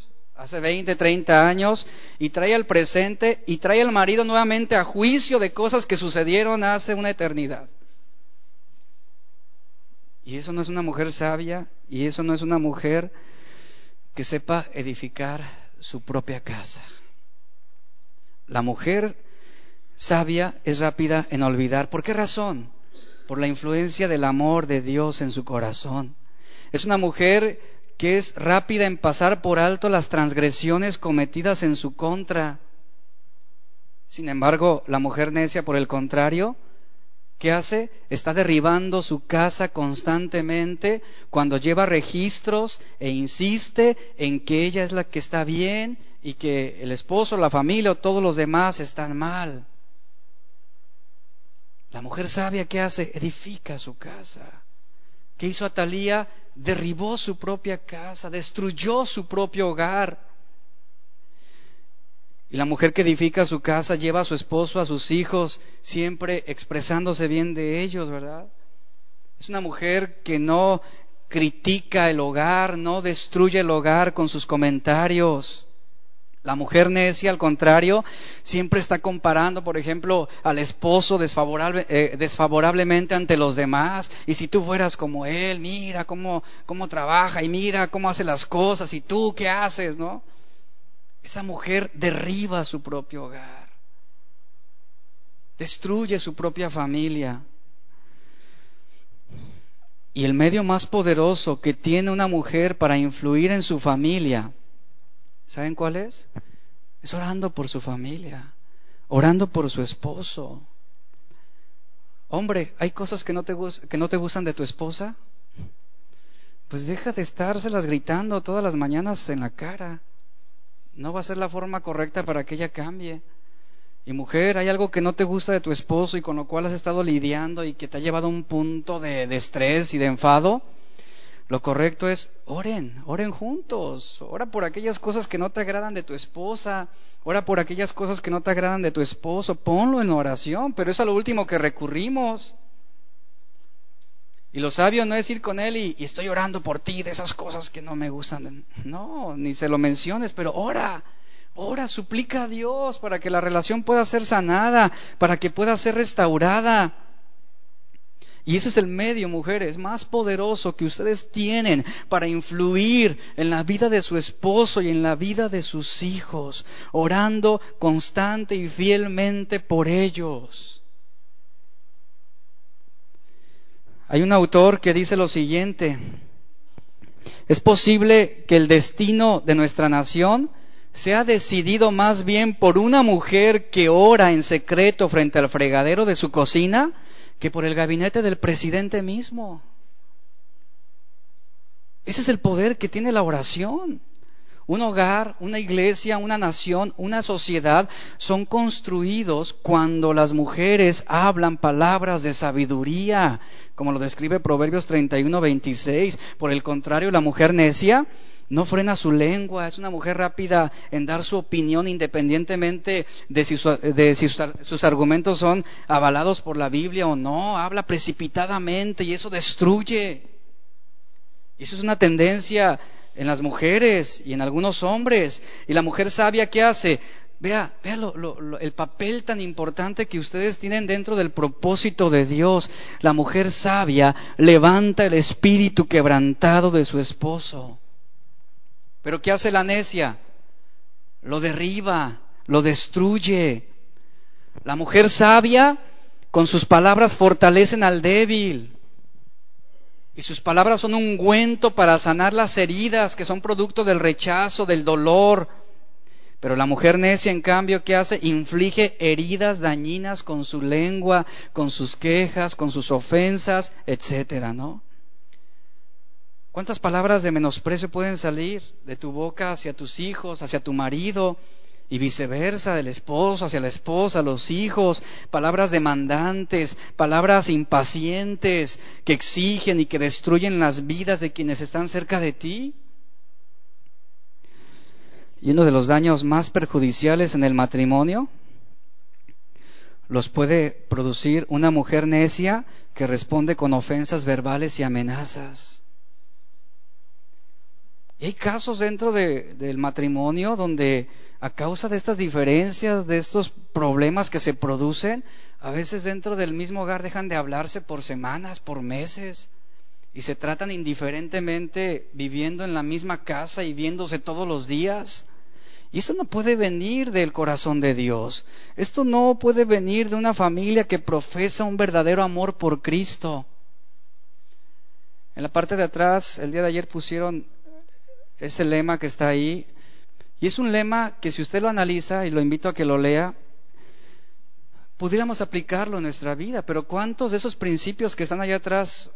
hace 20, 30 años, y trae al presente y trae al marido nuevamente a juicio de cosas que sucedieron hace una eternidad. Y eso no es una mujer sabia, y eso no es una mujer que sepa edificar su propia casa. La mujer sabia es rápida en olvidar. ¿Por qué razón? Por la influencia del amor de Dios en su corazón. Es una mujer que es rápida en pasar por alto las transgresiones cometidas en su contra. Sin embargo, la mujer necia, por el contrario, ¿qué hace? Está derribando su casa constantemente cuando lleva registros e insiste en que ella es la que está bien y que el esposo, la familia o todos los demás están mal. La mujer sabia, ¿qué hace? Edifica su casa. ¿Qué hizo Atalía? Derribó su propia casa, destruyó su propio hogar. Y la mujer que edifica su casa lleva a su esposo, a sus hijos, siempre expresándose bien de ellos, ¿verdad? Es una mujer que no critica el hogar, no destruye el hogar con sus comentarios. La mujer necia, al contrario, siempre está comparando, por ejemplo, al esposo eh, desfavorablemente ante los demás. Y si tú fueras como él, mira cómo, cómo trabaja y mira cómo hace las cosas y tú qué haces, ¿no? Esa mujer derriba su propio hogar, destruye su propia familia. Y el medio más poderoso que tiene una mujer para influir en su familia ¿Saben cuál es? Es orando por su familia, orando por su esposo. Hombre, ¿hay cosas que no te, que no te gustan de tu esposa? Pues deja de estárselas gritando todas las mañanas en la cara. No va a ser la forma correcta para que ella cambie. Y mujer, ¿hay algo que no te gusta de tu esposo y con lo cual has estado lidiando y que te ha llevado a un punto de, de estrés y de enfado? Lo correcto es oren, oren juntos. Ora por aquellas cosas que no te agradan de tu esposa. Ora por aquellas cosas que no te agradan de tu esposo. Ponlo en oración, pero es a lo último que recurrimos. Y lo sabio no es ir con él y, y, estoy orando por ti de esas cosas que no me gustan. No, ni se lo menciones, pero ora, ora, suplica a Dios para que la relación pueda ser sanada, para que pueda ser restaurada. Y ese es el medio, mujeres, más poderoso que ustedes tienen para influir en la vida de su esposo y en la vida de sus hijos, orando constante y fielmente por ellos. Hay un autor que dice lo siguiente, es posible que el destino de nuestra nación sea decidido más bien por una mujer que ora en secreto frente al fregadero de su cocina, que por el gabinete del presidente mismo. Ese es el poder que tiene la oración. Un hogar, una iglesia, una nación, una sociedad son construidos cuando las mujeres hablan palabras de sabiduría, como lo describe Proverbios 31, 26. Por el contrario, la mujer necia no frena su lengua, es una mujer rápida en dar su opinión independientemente de si, sus argumentos son avalados por la Biblia o no, habla precipitadamente y eso destruye. Eso es una tendencia en las mujeres y en algunos hombres. Y la mujer sabia, ¿qué hace? Vea, vea el papel tan importante que ustedes tienen dentro del propósito de Dios. La mujer sabia levanta el espíritu quebrantado de su esposo. Pero ¿qué hace la necia? Lo derriba, lo destruye. La mujer sabia con sus palabras fortalecen al débil. Y sus palabras son un ungüento para sanar las heridas que son producto del rechazo, del dolor. Pero la mujer necia, en cambio, ¿qué hace? Inflige heridas dañinas con su lengua, con sus quejas, con sus ofensas, etcétera, ¿no? ¿Cuántas palabras de menosprecio pueden salir de tu boca hacia tus hijos, hacia tu marido y viceversa, del esposo hacia la esposa, los hijos? Palabras demandantes, palabras impacientes que exigen y que destruyen las vidas de quienes están cerca de ti. Y uno de los daños más perjudiciales en el matrimonio los puede producir una mujer necia que responde con ofensas verbales y amenazas. Y hay casos dentro del matrimonio donde a causa de estas diferencias, de estos problemas que se producen, a veces dentro del mismo hogar dejan de hablarse por semanas, por meses, y se tratan indiferentemente viviendo en la misma casa y viéndose todos los días. Y eso no puede venir del corazón de Dios. Esto no puede venir de una familia que profesa un verdadero amor por Cristo. En la parte de atrás, el día de ayer pusieron ese lema que está ahí. Y es un lema que si usted lo analiza, y lo invito a que lo lea, pudiéramos aplicarlo en nuestra vida, pero ¿cuántos de esos principios que están allá atrás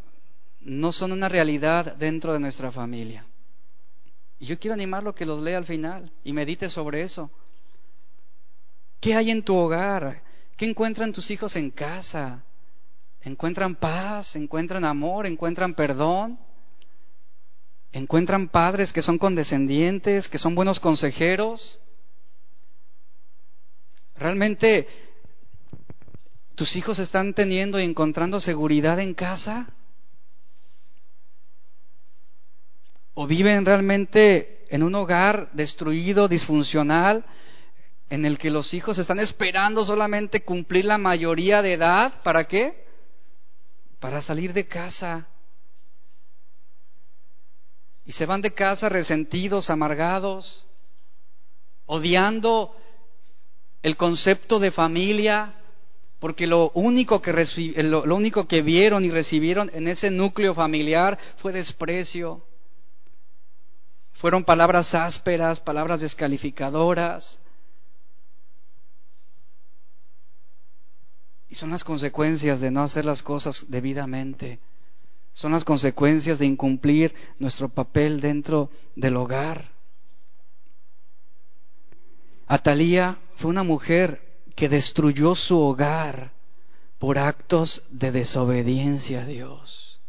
no son una realidad dentro de nuestra familia? Y yo quiero animarlo a que los lea al final y medite sobre eso. ¿Qué hay en tu hogar? ¿Qué encuentran tus hijos en casa? ¿Encuentran paz? ¿Encuentran amor? ¿Encuentran perdón? Encuentran padres que son condescendientes, que son buenos consejeros. ¿Realmente tus hijos están teniendo y encontrando seguridad en casa? o viven realmente en un hogar destruido, disfuncional, en el que los hijos están esperando solamente cumplir la mayoría de edad. ¿Para qué? Para salir de casa. Y se van de casa resentidos, amargados, odiando el concepto de familia, porque lo único que, lo, lo único que vieron y recibieron en ese núcleo familiar fue desprecio. Fueron palabras ásperas, palabras descalificadoras, Y son las consecuencias de no hacer las cosas debidamente. Son las consecuencias de incumplir nuestro papel dentro del hogar. Atalía fue una mujer que destruyó su hogar por actos de desobediencia a Dios,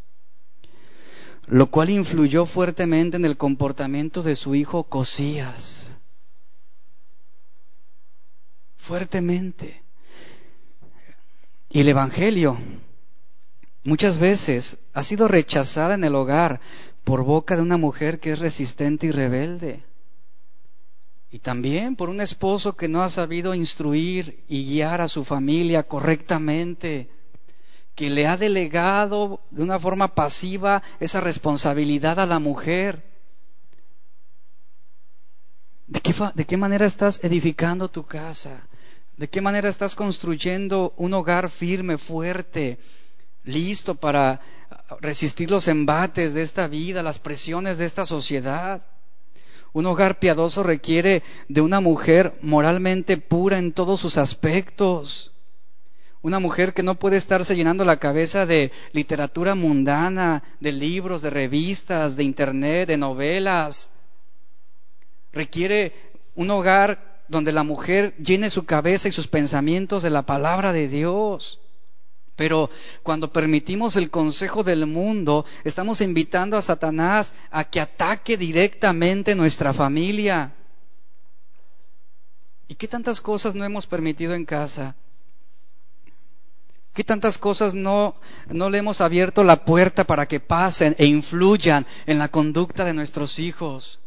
lo cual influyó fuertemente en el comportamiento de su hijo Cosías. Fuertemente. Y el Evangelio muchas veces ha sido rechazada en el hogar por boca de una mujer que es resistente y rebelde. Y también por un esposo que no ha sabido instruir y guiar a su familia correctamente, que le ha delegado de una forma pasiva esa responsabilidad a la mujer. ¿De qué, ¿De qué, manera estás edificando tu casa? ¿De qué manera estás construyendo un hogar firme, fuerte, listo para resistir los embates de esta vida, las presiones de esta sociedad? Un hogar piadoso requiere de una mujer moralmente pura en todos sus aspectos. Una mujer que no puede estarse llenando la cabeza de literatura mundana, de libros, de revistas, de internet, de novelas. Requiere un hogar donde la mujer llene su cabeza y sus pensamientos de la palabra de Dios. Pero cuando permitimos el consejo del mundo, estamos invitando a Satanás a que ataque directamente nuestra familia. ¿Y qué tantas cosas no hemos permitido en casa? ¿Qué tantas cosas no, no le hemos abierto la puerta para que pasen e influyan en la conducta de nuestros hijos?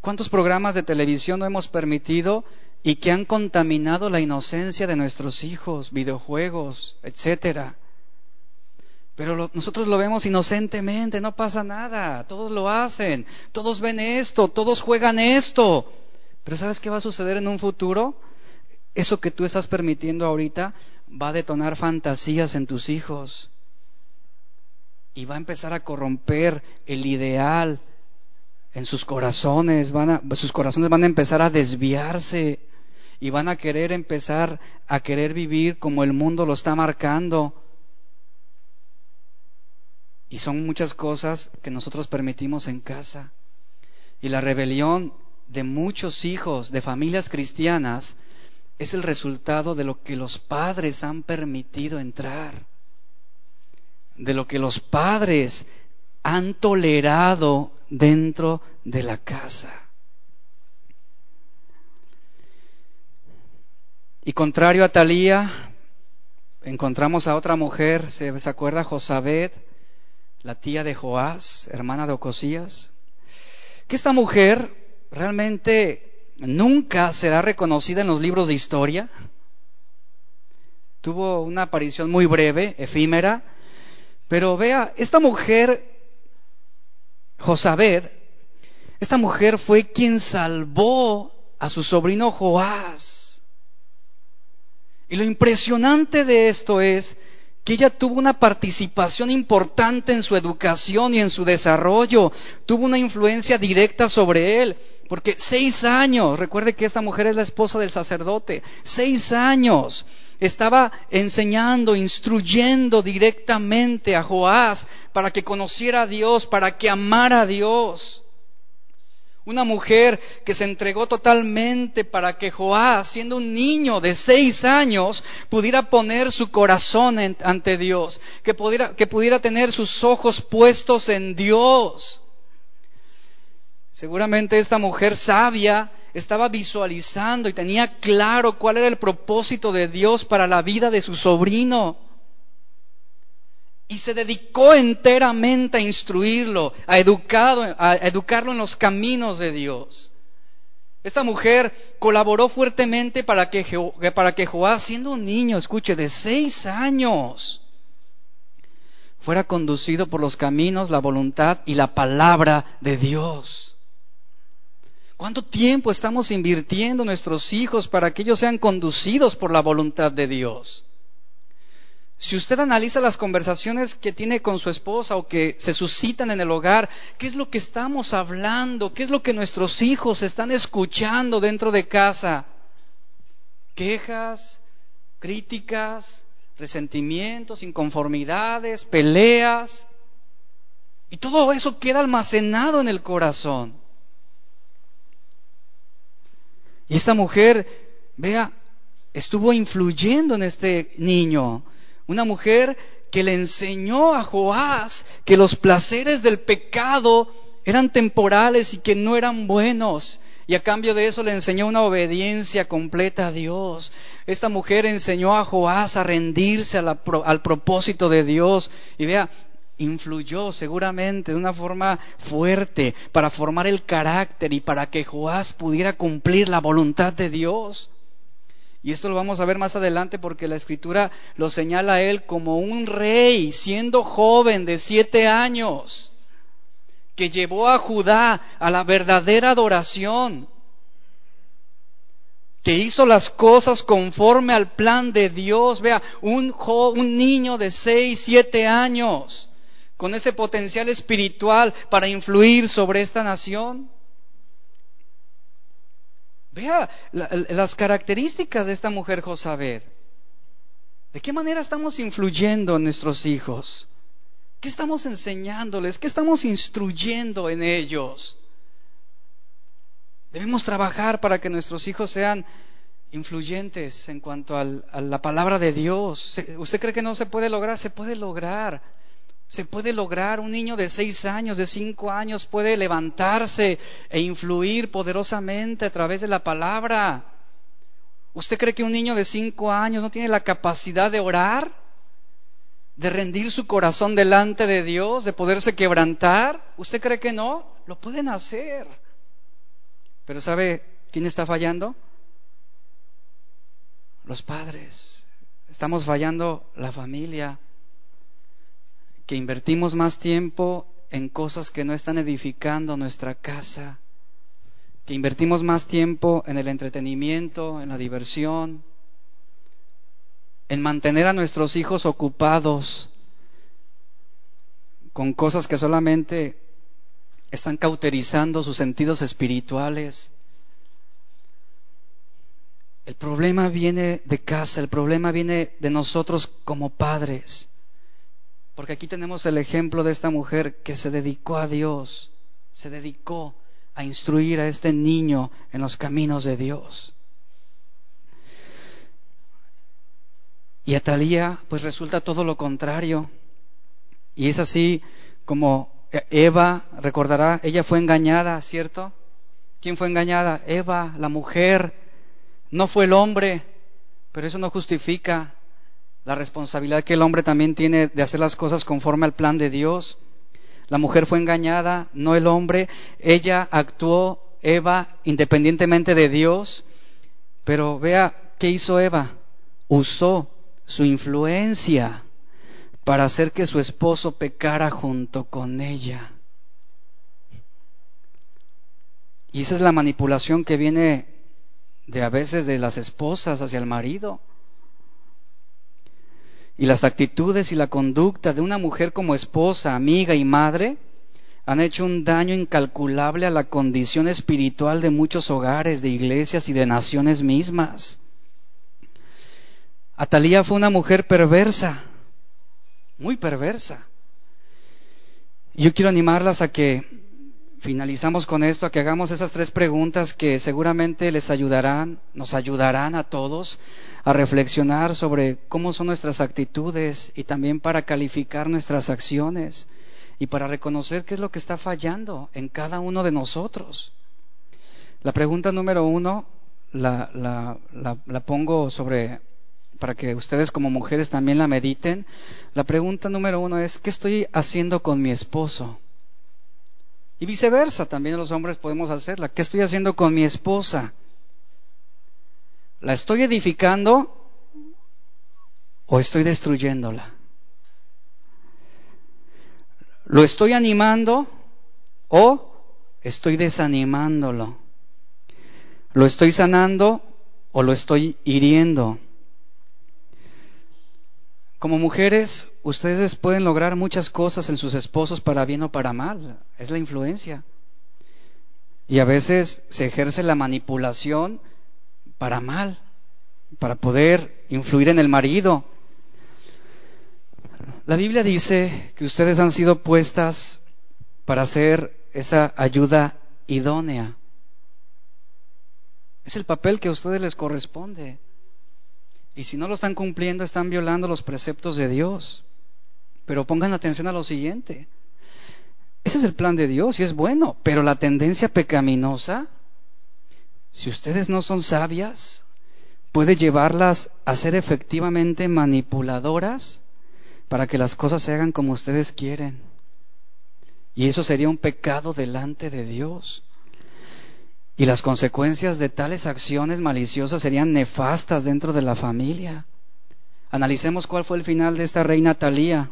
¿Cuántos programas de televisión no hemos permitido y que han contaminado la inocencia de nuestros hijos, videojuegos, etcétera? Pero nosotros lo vemos inocentemente, no pasa nada, todos lo hacen, todos ven esto, todos juegan esto. Pero ¿sabes qué va a suceder en un futuro? Eso que tú estás permitiendo ahorita va a detonar fantasías en tus hijos y va a empezar a corromper el ideal en sus corazones, van a, sus corazones van a empezar a desviarse y van a querer empezar a querer vivir como el mundo lo está marcando. Y son muchas cosas que nosotros permitimos en casa. Y la rebelión de muchos hijos de familias cristianas es el resultado de lo que los padres han permitido entrar, de lo que los padres han tolerado dentro de la casa. Y contrario a Talía, encontramos a otra mujer, ¿se, acuerda? Josabed, la tía de Joás, hermana de Ocosías. Que esta mujer realmente nunca será reconocida en los libros de historia. Tuvo una aparición muy breve, efímera, pero vea, esta mujer Josabed, esta mujer fue quien salvó a su sobrino Joás. Y lo impresionante de esto es que ella tuvo una participación importante en su educación y en su desarrollo, tuvo una influencia directa sobre él, porque seis años, recuerde que esta mujer es la esposa del sacerdote, seis años estaba enseñando, instruyendo directamente a Joás para que conociera a Dios, para que amara a Dios. Una mujer que se entregó totalmente para que Joás, siendo un niño de seis años, pudiera poner su corazón ante Dios, que pudiera, que pudiera tener sus ojos puestos en Dios. Seguramente esta mujer sabia estaba visualizando y tenía claro cuál era el propósito de Dios para la vida de su sobrino. Y se dedicó enteramente a instruirlo, a, educado, a educarlo en los caminos de Dios. Esta mujer colaboró fuertemente para que, para que siendo un niño, escuche, de seis años, fuera conducido por los caminos, la voluntad y la palabra de Dios. ¿Cuánto tiempo estamos invirtiendo nuestros hijos para que ellos sean conducidos por la voluntad de Dios? Si usted analiza las conversaciones que tiene con su esposa o que se suscitan en el hogar, ¿qué es lo que estamos hablando? ¿Qué es lo que nuestros hijos están escuchando dentro de casa? Quejas, críticas, resentimientos, inconformidades, peleas. Y todo eso queda almacenado en el corazón. Y esta mujer, vea, estuvo influyendo en este niño una mujer que le enseñó a Joás que los placeres del pecado eran temporales y que no eran buenos. Y a cambio de eso le enseñó una obediencia completa a Dios. Esta mujer enseñó a Joás a rendirse al propósito de Dios. Y vea, influyó seguramente de una forma fuerte para formar el carácter y para que Joás pudiera cumplir la voluntad de Dios. Y esto lo vamos a ver más adelante porque la escritura lo señala a él como un rey, siendo joven de siete años, que llevó a Judá a la verdadera adoración, que hizo las cosas conforme al plan de Dios. Vea, un, un niño de seis, siete años, con ese potencial espiritual para influir sobre esta nación. Vea las características de esta mujer Josabed. ¿De qué manera estamos influyendo en nuestros hijos? ¿Qué estamos enseñándoles? ¿Qué estamos instruyendo en ellos? Debemos trabajar para que nuestros hijos sean influyentes en cuanto a la palabra de Dios. ¿Usted cree que no se puede lograr? Se puede lograr se puede lograr. Un niño de seis años, de cinco años puede levantarse e influir poderosamente a través de la palabra. ¿Usted cree que un niño de cinco años no tiene la capacidad de orar? ¿De rendir su corazón delante de Dios? ¿De poderse quebrantar? ¿Usted cree que no? Lo pueden hacer. Pero ¿sabe quién está fallando? Los padres. Estamos fallando la familia que invertimos más tiempo en cosas que no están edificando nuestra casa, que invertimos más tiempo en el entretenimiento, en la diversión, en mantener a nuestros hijos ocupados con cosas que solamente están cauterizando sus sentidos espirituales. El problema viene de casa, el problema viene de nosotros como padres. Porque aquí tenemos el ejemplo de esta mujer que se dedicó a Dios, se dedicó a instruir a este niño en los caminos de Dios. Y a Talía, pues resulta todo lo contrario. Y es así como Eva, recordará, ella fue engañada, ¿cierto? ¿Quién fue engañada? Eva, la mujer. No fue el hombre, pero eso no justifica la responsabilidad que el hombre también tiene de hacer las cosas conforme al plan de Dios. La mujer fue engañada, no el hombre. Ella actuó, Eva, independientemente de Dios. Pero vea, ¿qué hizo Eva? Usó su influencia para hacer que su esposo pecara junto con ella. Y esa es la manipulación que viene de a veces de las esposas hacia el marido. Y las actitudes y la conducta de una mujer como esposa, amiga y madre han hecho un daño incalculable a la condición espiritual de muchos hogares, de iglesias y de naciones mismas. Atalía fue una mujer perversa, muy perversa. Yo quiero animarlas a que finalizamos con esto, a que hagamos esas tres preguntas que seguramente les ayudarán, nos ayudarán a todos a reflexionar sobre cómo son nuestras actitudes y también para calificar nuestras acciones y para reconocer qué es lo que está fallando en cada uno de nosotros. La pregunta número uno la, la, pongo sobre para que ustedes como mujeres también la mediten. La pregunta número uno es, ¿qué estoy haciendo con mi esposo? Y viceversa, también los hombres podemos hacerla. ¿Qué estoy haciendo con mi esposa? ¿La estoy edificando o estoy destruyéndola? ¿Lo estoy animando o estoy desanimándolo? ¿Lo estoy sanando o lo estoy hiriendo? Como mujeres, ustedes pueden lograr muchas cosas en sus esposos para bien o para mal. Es la influencia. Y a veces se ejerce la manipulación para mal, para poder influir en el marido. La Biblia dice que ustedes han sido puestas para hacer esa ayuda idónea. Es el papel que a ustedes les corresponde. Y si no lo están cumpliendo, están violando los preceptos de Dios. Pero pongan atención a lo siguiente. Ese es el plan de Dios y es bueno, pero la tendencia pecaminosa, si ustedes no son sabias, puede llevarlas a ser efectivamente manipuladoras para que las cosas se hagan como ustedes quieren. Y eso sería un pecado delante de Dios. Y las consecuencias de tales acciones maliciosas serían nefastas dentro de la familia. Analicemos cuál fue el final de esta reina Talía.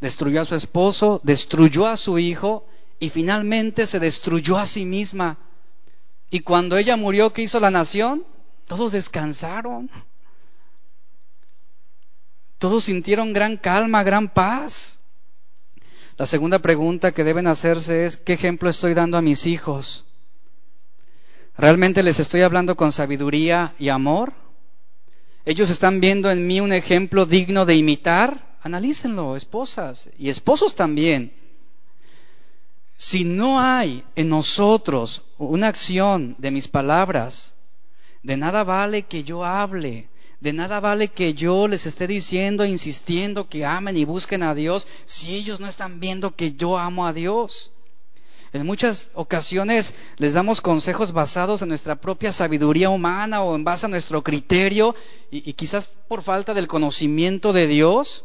Destruyó a su esposo, destruyó a su hijo y finalmente se destruyó a sí misma. Y cuando ella murió, ¿qué hizo la nación? Todos descansaron. Todos sintieron gran calma, gran paz. La segunda pregunta que deben hacerse es, ¿qué ejemplo estoy dando a mis hijos? ¿Realmente les estoy hablando con sabiduría y amor? ¿Ellos están viendo en mí un ejemplo digno de imitar? Analícenlo, esposas y esposos también. Si no hay en nosotros una acción de mis palabras, de nada vale que yo hable, de nada vale que yo les esté diciendo, insistiendo que amen y busquen a Dios, si ellos no están viendo que yo amo a Dios. En muchas ocasiones les damos consejos basados en nuestra propia sabiduría humana o en base a nuestro criterio y, quizás por falta del conocimiento de Dios.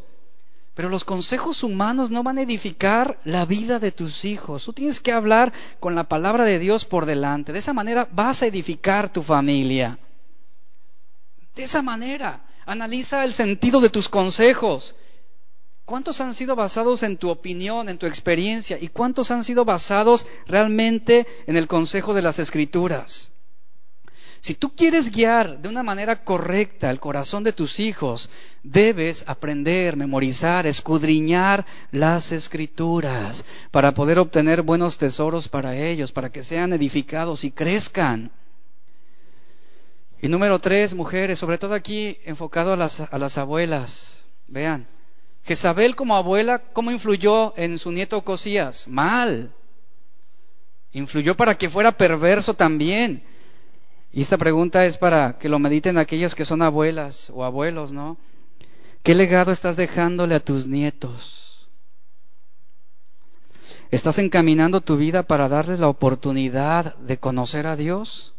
Pero los consejos humanos no van a edificar la vida de tus hijos. Tú tienes que hablar con la palabra de Dios por delante. De esa manera vas a edificar tu familia. De esa manera, analiza el sentido de tus consejos. ¿Cuántos han sido basados en tu opinión, en tu experiencia? ¿Y cuántos han sido basados realmente en el consejo de las escrituras? Si tú quieres guiar de una manera correcta el corazón de tus hijos, debes aprender, memorizar, escudriñar las escrituras para poder obtener buenos tesoros para ellos, para que sean edificados y crezcan. Y número tres, mujeres, sobre todo aquí enfocado a las, a las abuelas. Vean, Jezabel como abuela, ¿cómo influyó en su nieto Cosías? Mal. Influyó para que fuera perverso también. Y esta pregunta es para que lo mediten aquellas que son abuelas o abuelos, ¿no? ¿Qué legado estás dejándole a tus nietos? ¿Estás encaminando tu vida para darles la oportunidad de conocer a Dios?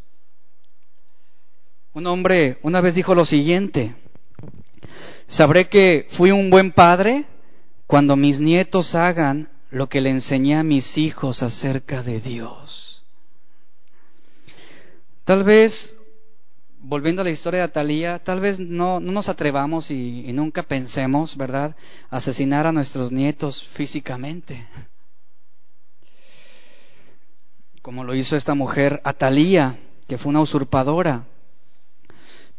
Un hombre una vez dijo lo siguiente, Sabré que fui un buen padre cuando mis nietos hagan lo que le enseñé a mis hijos acerca de Dios. Tal vez, volviendo a la historia de Atalía, tal vez no, nos atrevamos y, y, nunca pensemos, ¿verdad?, asesinar a nuestros nietos físicamente. Como lo hizo esta mujer Atalía, que fue una usurpadora.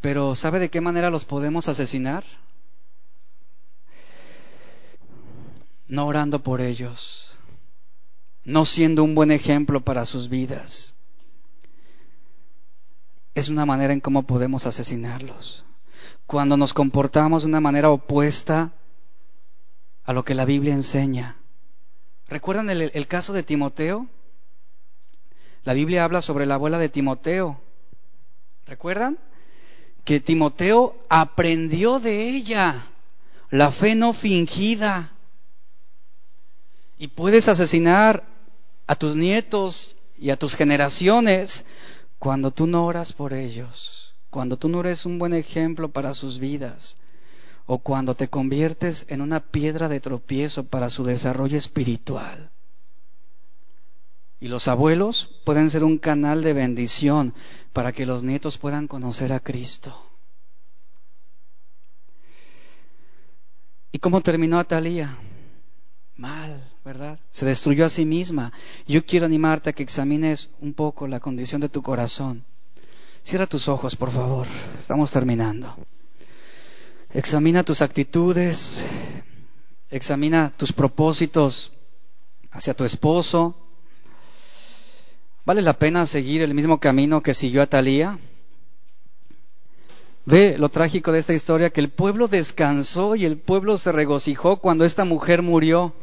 Pero ¿sabe de qué manera los podemos asesinar? No orando por ellos, no siendo un buen ejemplo para sus vidas. Es una manera en cómo podemos asesinarlos. Cuando nos comportamos de una manera opuesta a lo que la Biblia enseña. ¿Recuerdan el, el caso de Timoteo? La Biblia habla sobre la abuela de Timoteo. ¿Recuerdan? Que Timoteo aprendió de ella la fe no fingida y puedes asesinar a tus nietos y a tus generaciones cuando tú no oras por ellos, cuando tú no eres un buen ejemplo para sus vidas, o cuando te conviertes en una piedra de tropiezo para su desarrollo espiritual. Y los abuelos pueden ser un canal de bendición para que los nietos puedan conocer a Cristo. ¿Y cómo terminó Atalía? Mal, ¿verdad? Se destruyó a sí misma. Yo quiero animarte a que examines un poco la condición de tu corazón. Cierra tus ojos, por favor. Estamos terminando. Examina tus actitudes, examina tus propósitos hacia tu esposo. ¿Vale la pena seguir el mismo camino que siguió Atalía? Ve lo trágico de esta historia, que el pueblo descansó y el pueblo se regocijó cuando esta mujer murió.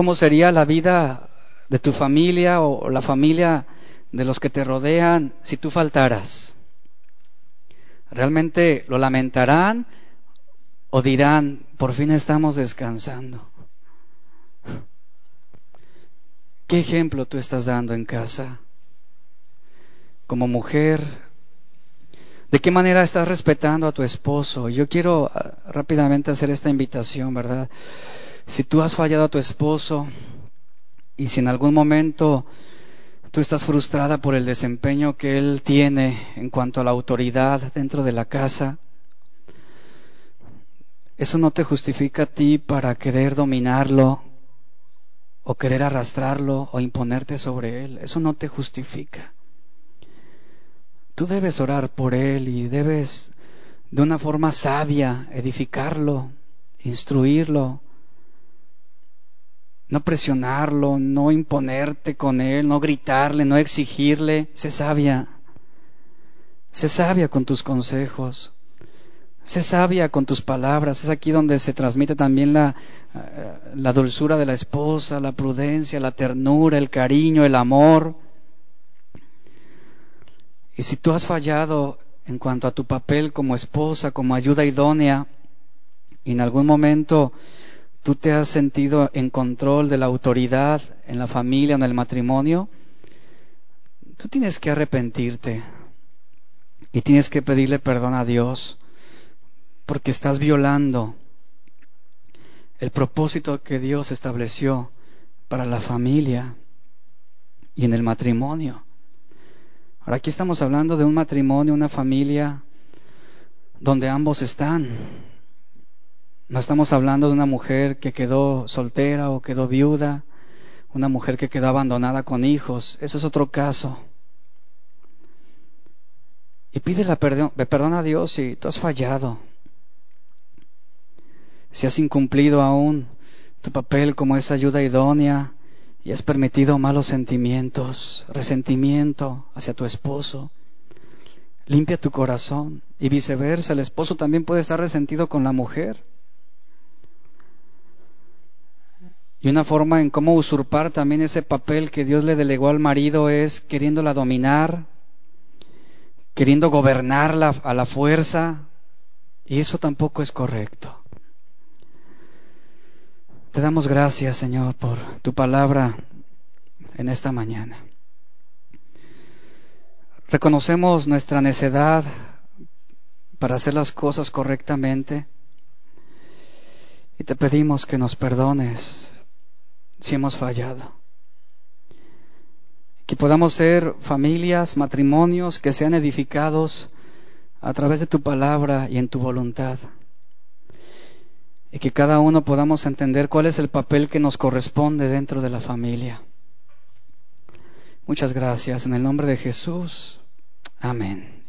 ¿Cómo sería la vida de tu familia o la familia de los que te rodean si tú faltaras? ¿Realmente lo lamentarán o dirán, por fin estamos descansando? ¿Qué ejemplo tú estás dando en casa? Como mujer, ¿De qué manera estás respetando a tu esposo? Yo quiero ah, rápidamente hacer esta invitación, ¿verdad? Si tú has fallado a tu esposo y si en algún momento tú estás frustrada por el desempeño que él tiene en cuanto a la autoridad dentro de la casa, eso no te justifica a ti para querer dominarlo o querer arrastrarlo o imponerte sobre él. Eso no te justifica. Tú debes orar por él y debes de una forma sabia edificarlo, instruirlo, no presionarlo, no imponerte con él, no gritarle, no exigirle. Sé sabia. Sé sabia con tus consejos. Sé sabia con tus palabras. Es aquí donde se transmite también la, eh, la dulzura de la esposa, la prudencia, la ternura, el cariño, el amor. Y si tú has fallado en cuanto a tu papel como esposa, como ayuda idónea, y en algún momento tú te has sentido en control de la autoridad en la familia o en el matrimonio, tú tienes que arrepentirte y tienes que pedirle perdón a Dios porque estás violando el propósito que Dios estableció para la familia y en el matrimonio. Ahora aquí estamos hablando de un matrimonio, una familia donde ambos están. No estamos hablando de una mujer que quedó soltera o quedó viuda, una mujer que quedó abandonada con hijos. Eso es otro caso. Y pídele perdón, perdón a Dios si tú has fallado, si has incumplido aún tu papel como esa ayuda idónea, y has permitido malos sentimientos, resentimiento hacia tu esposo, limpia tu corazón y viceversa, el esposo también puede estar resentido con la mujer. Y una forma en cómo usurpar también ese papel que Dios le delegó al marido es queriéndola dominar, queriendo gobernarla a la fuerza, y eso tampoco es correcto. Te damos gracias, Señor, por tu palabra en esta mañana. Reconocemos nuestra necedad para hacer las cosas correctamente y te pedimos que nos perdones si hemos fallado. Que podamos ser familias, matrimonios que sean edificados a través de tu palabra y en tu voluntad y que cada uno podamos entender cuál es el papel que nos corresponde dentro de la familia. Muchas gracias. En el nombre de Jesús. Amén.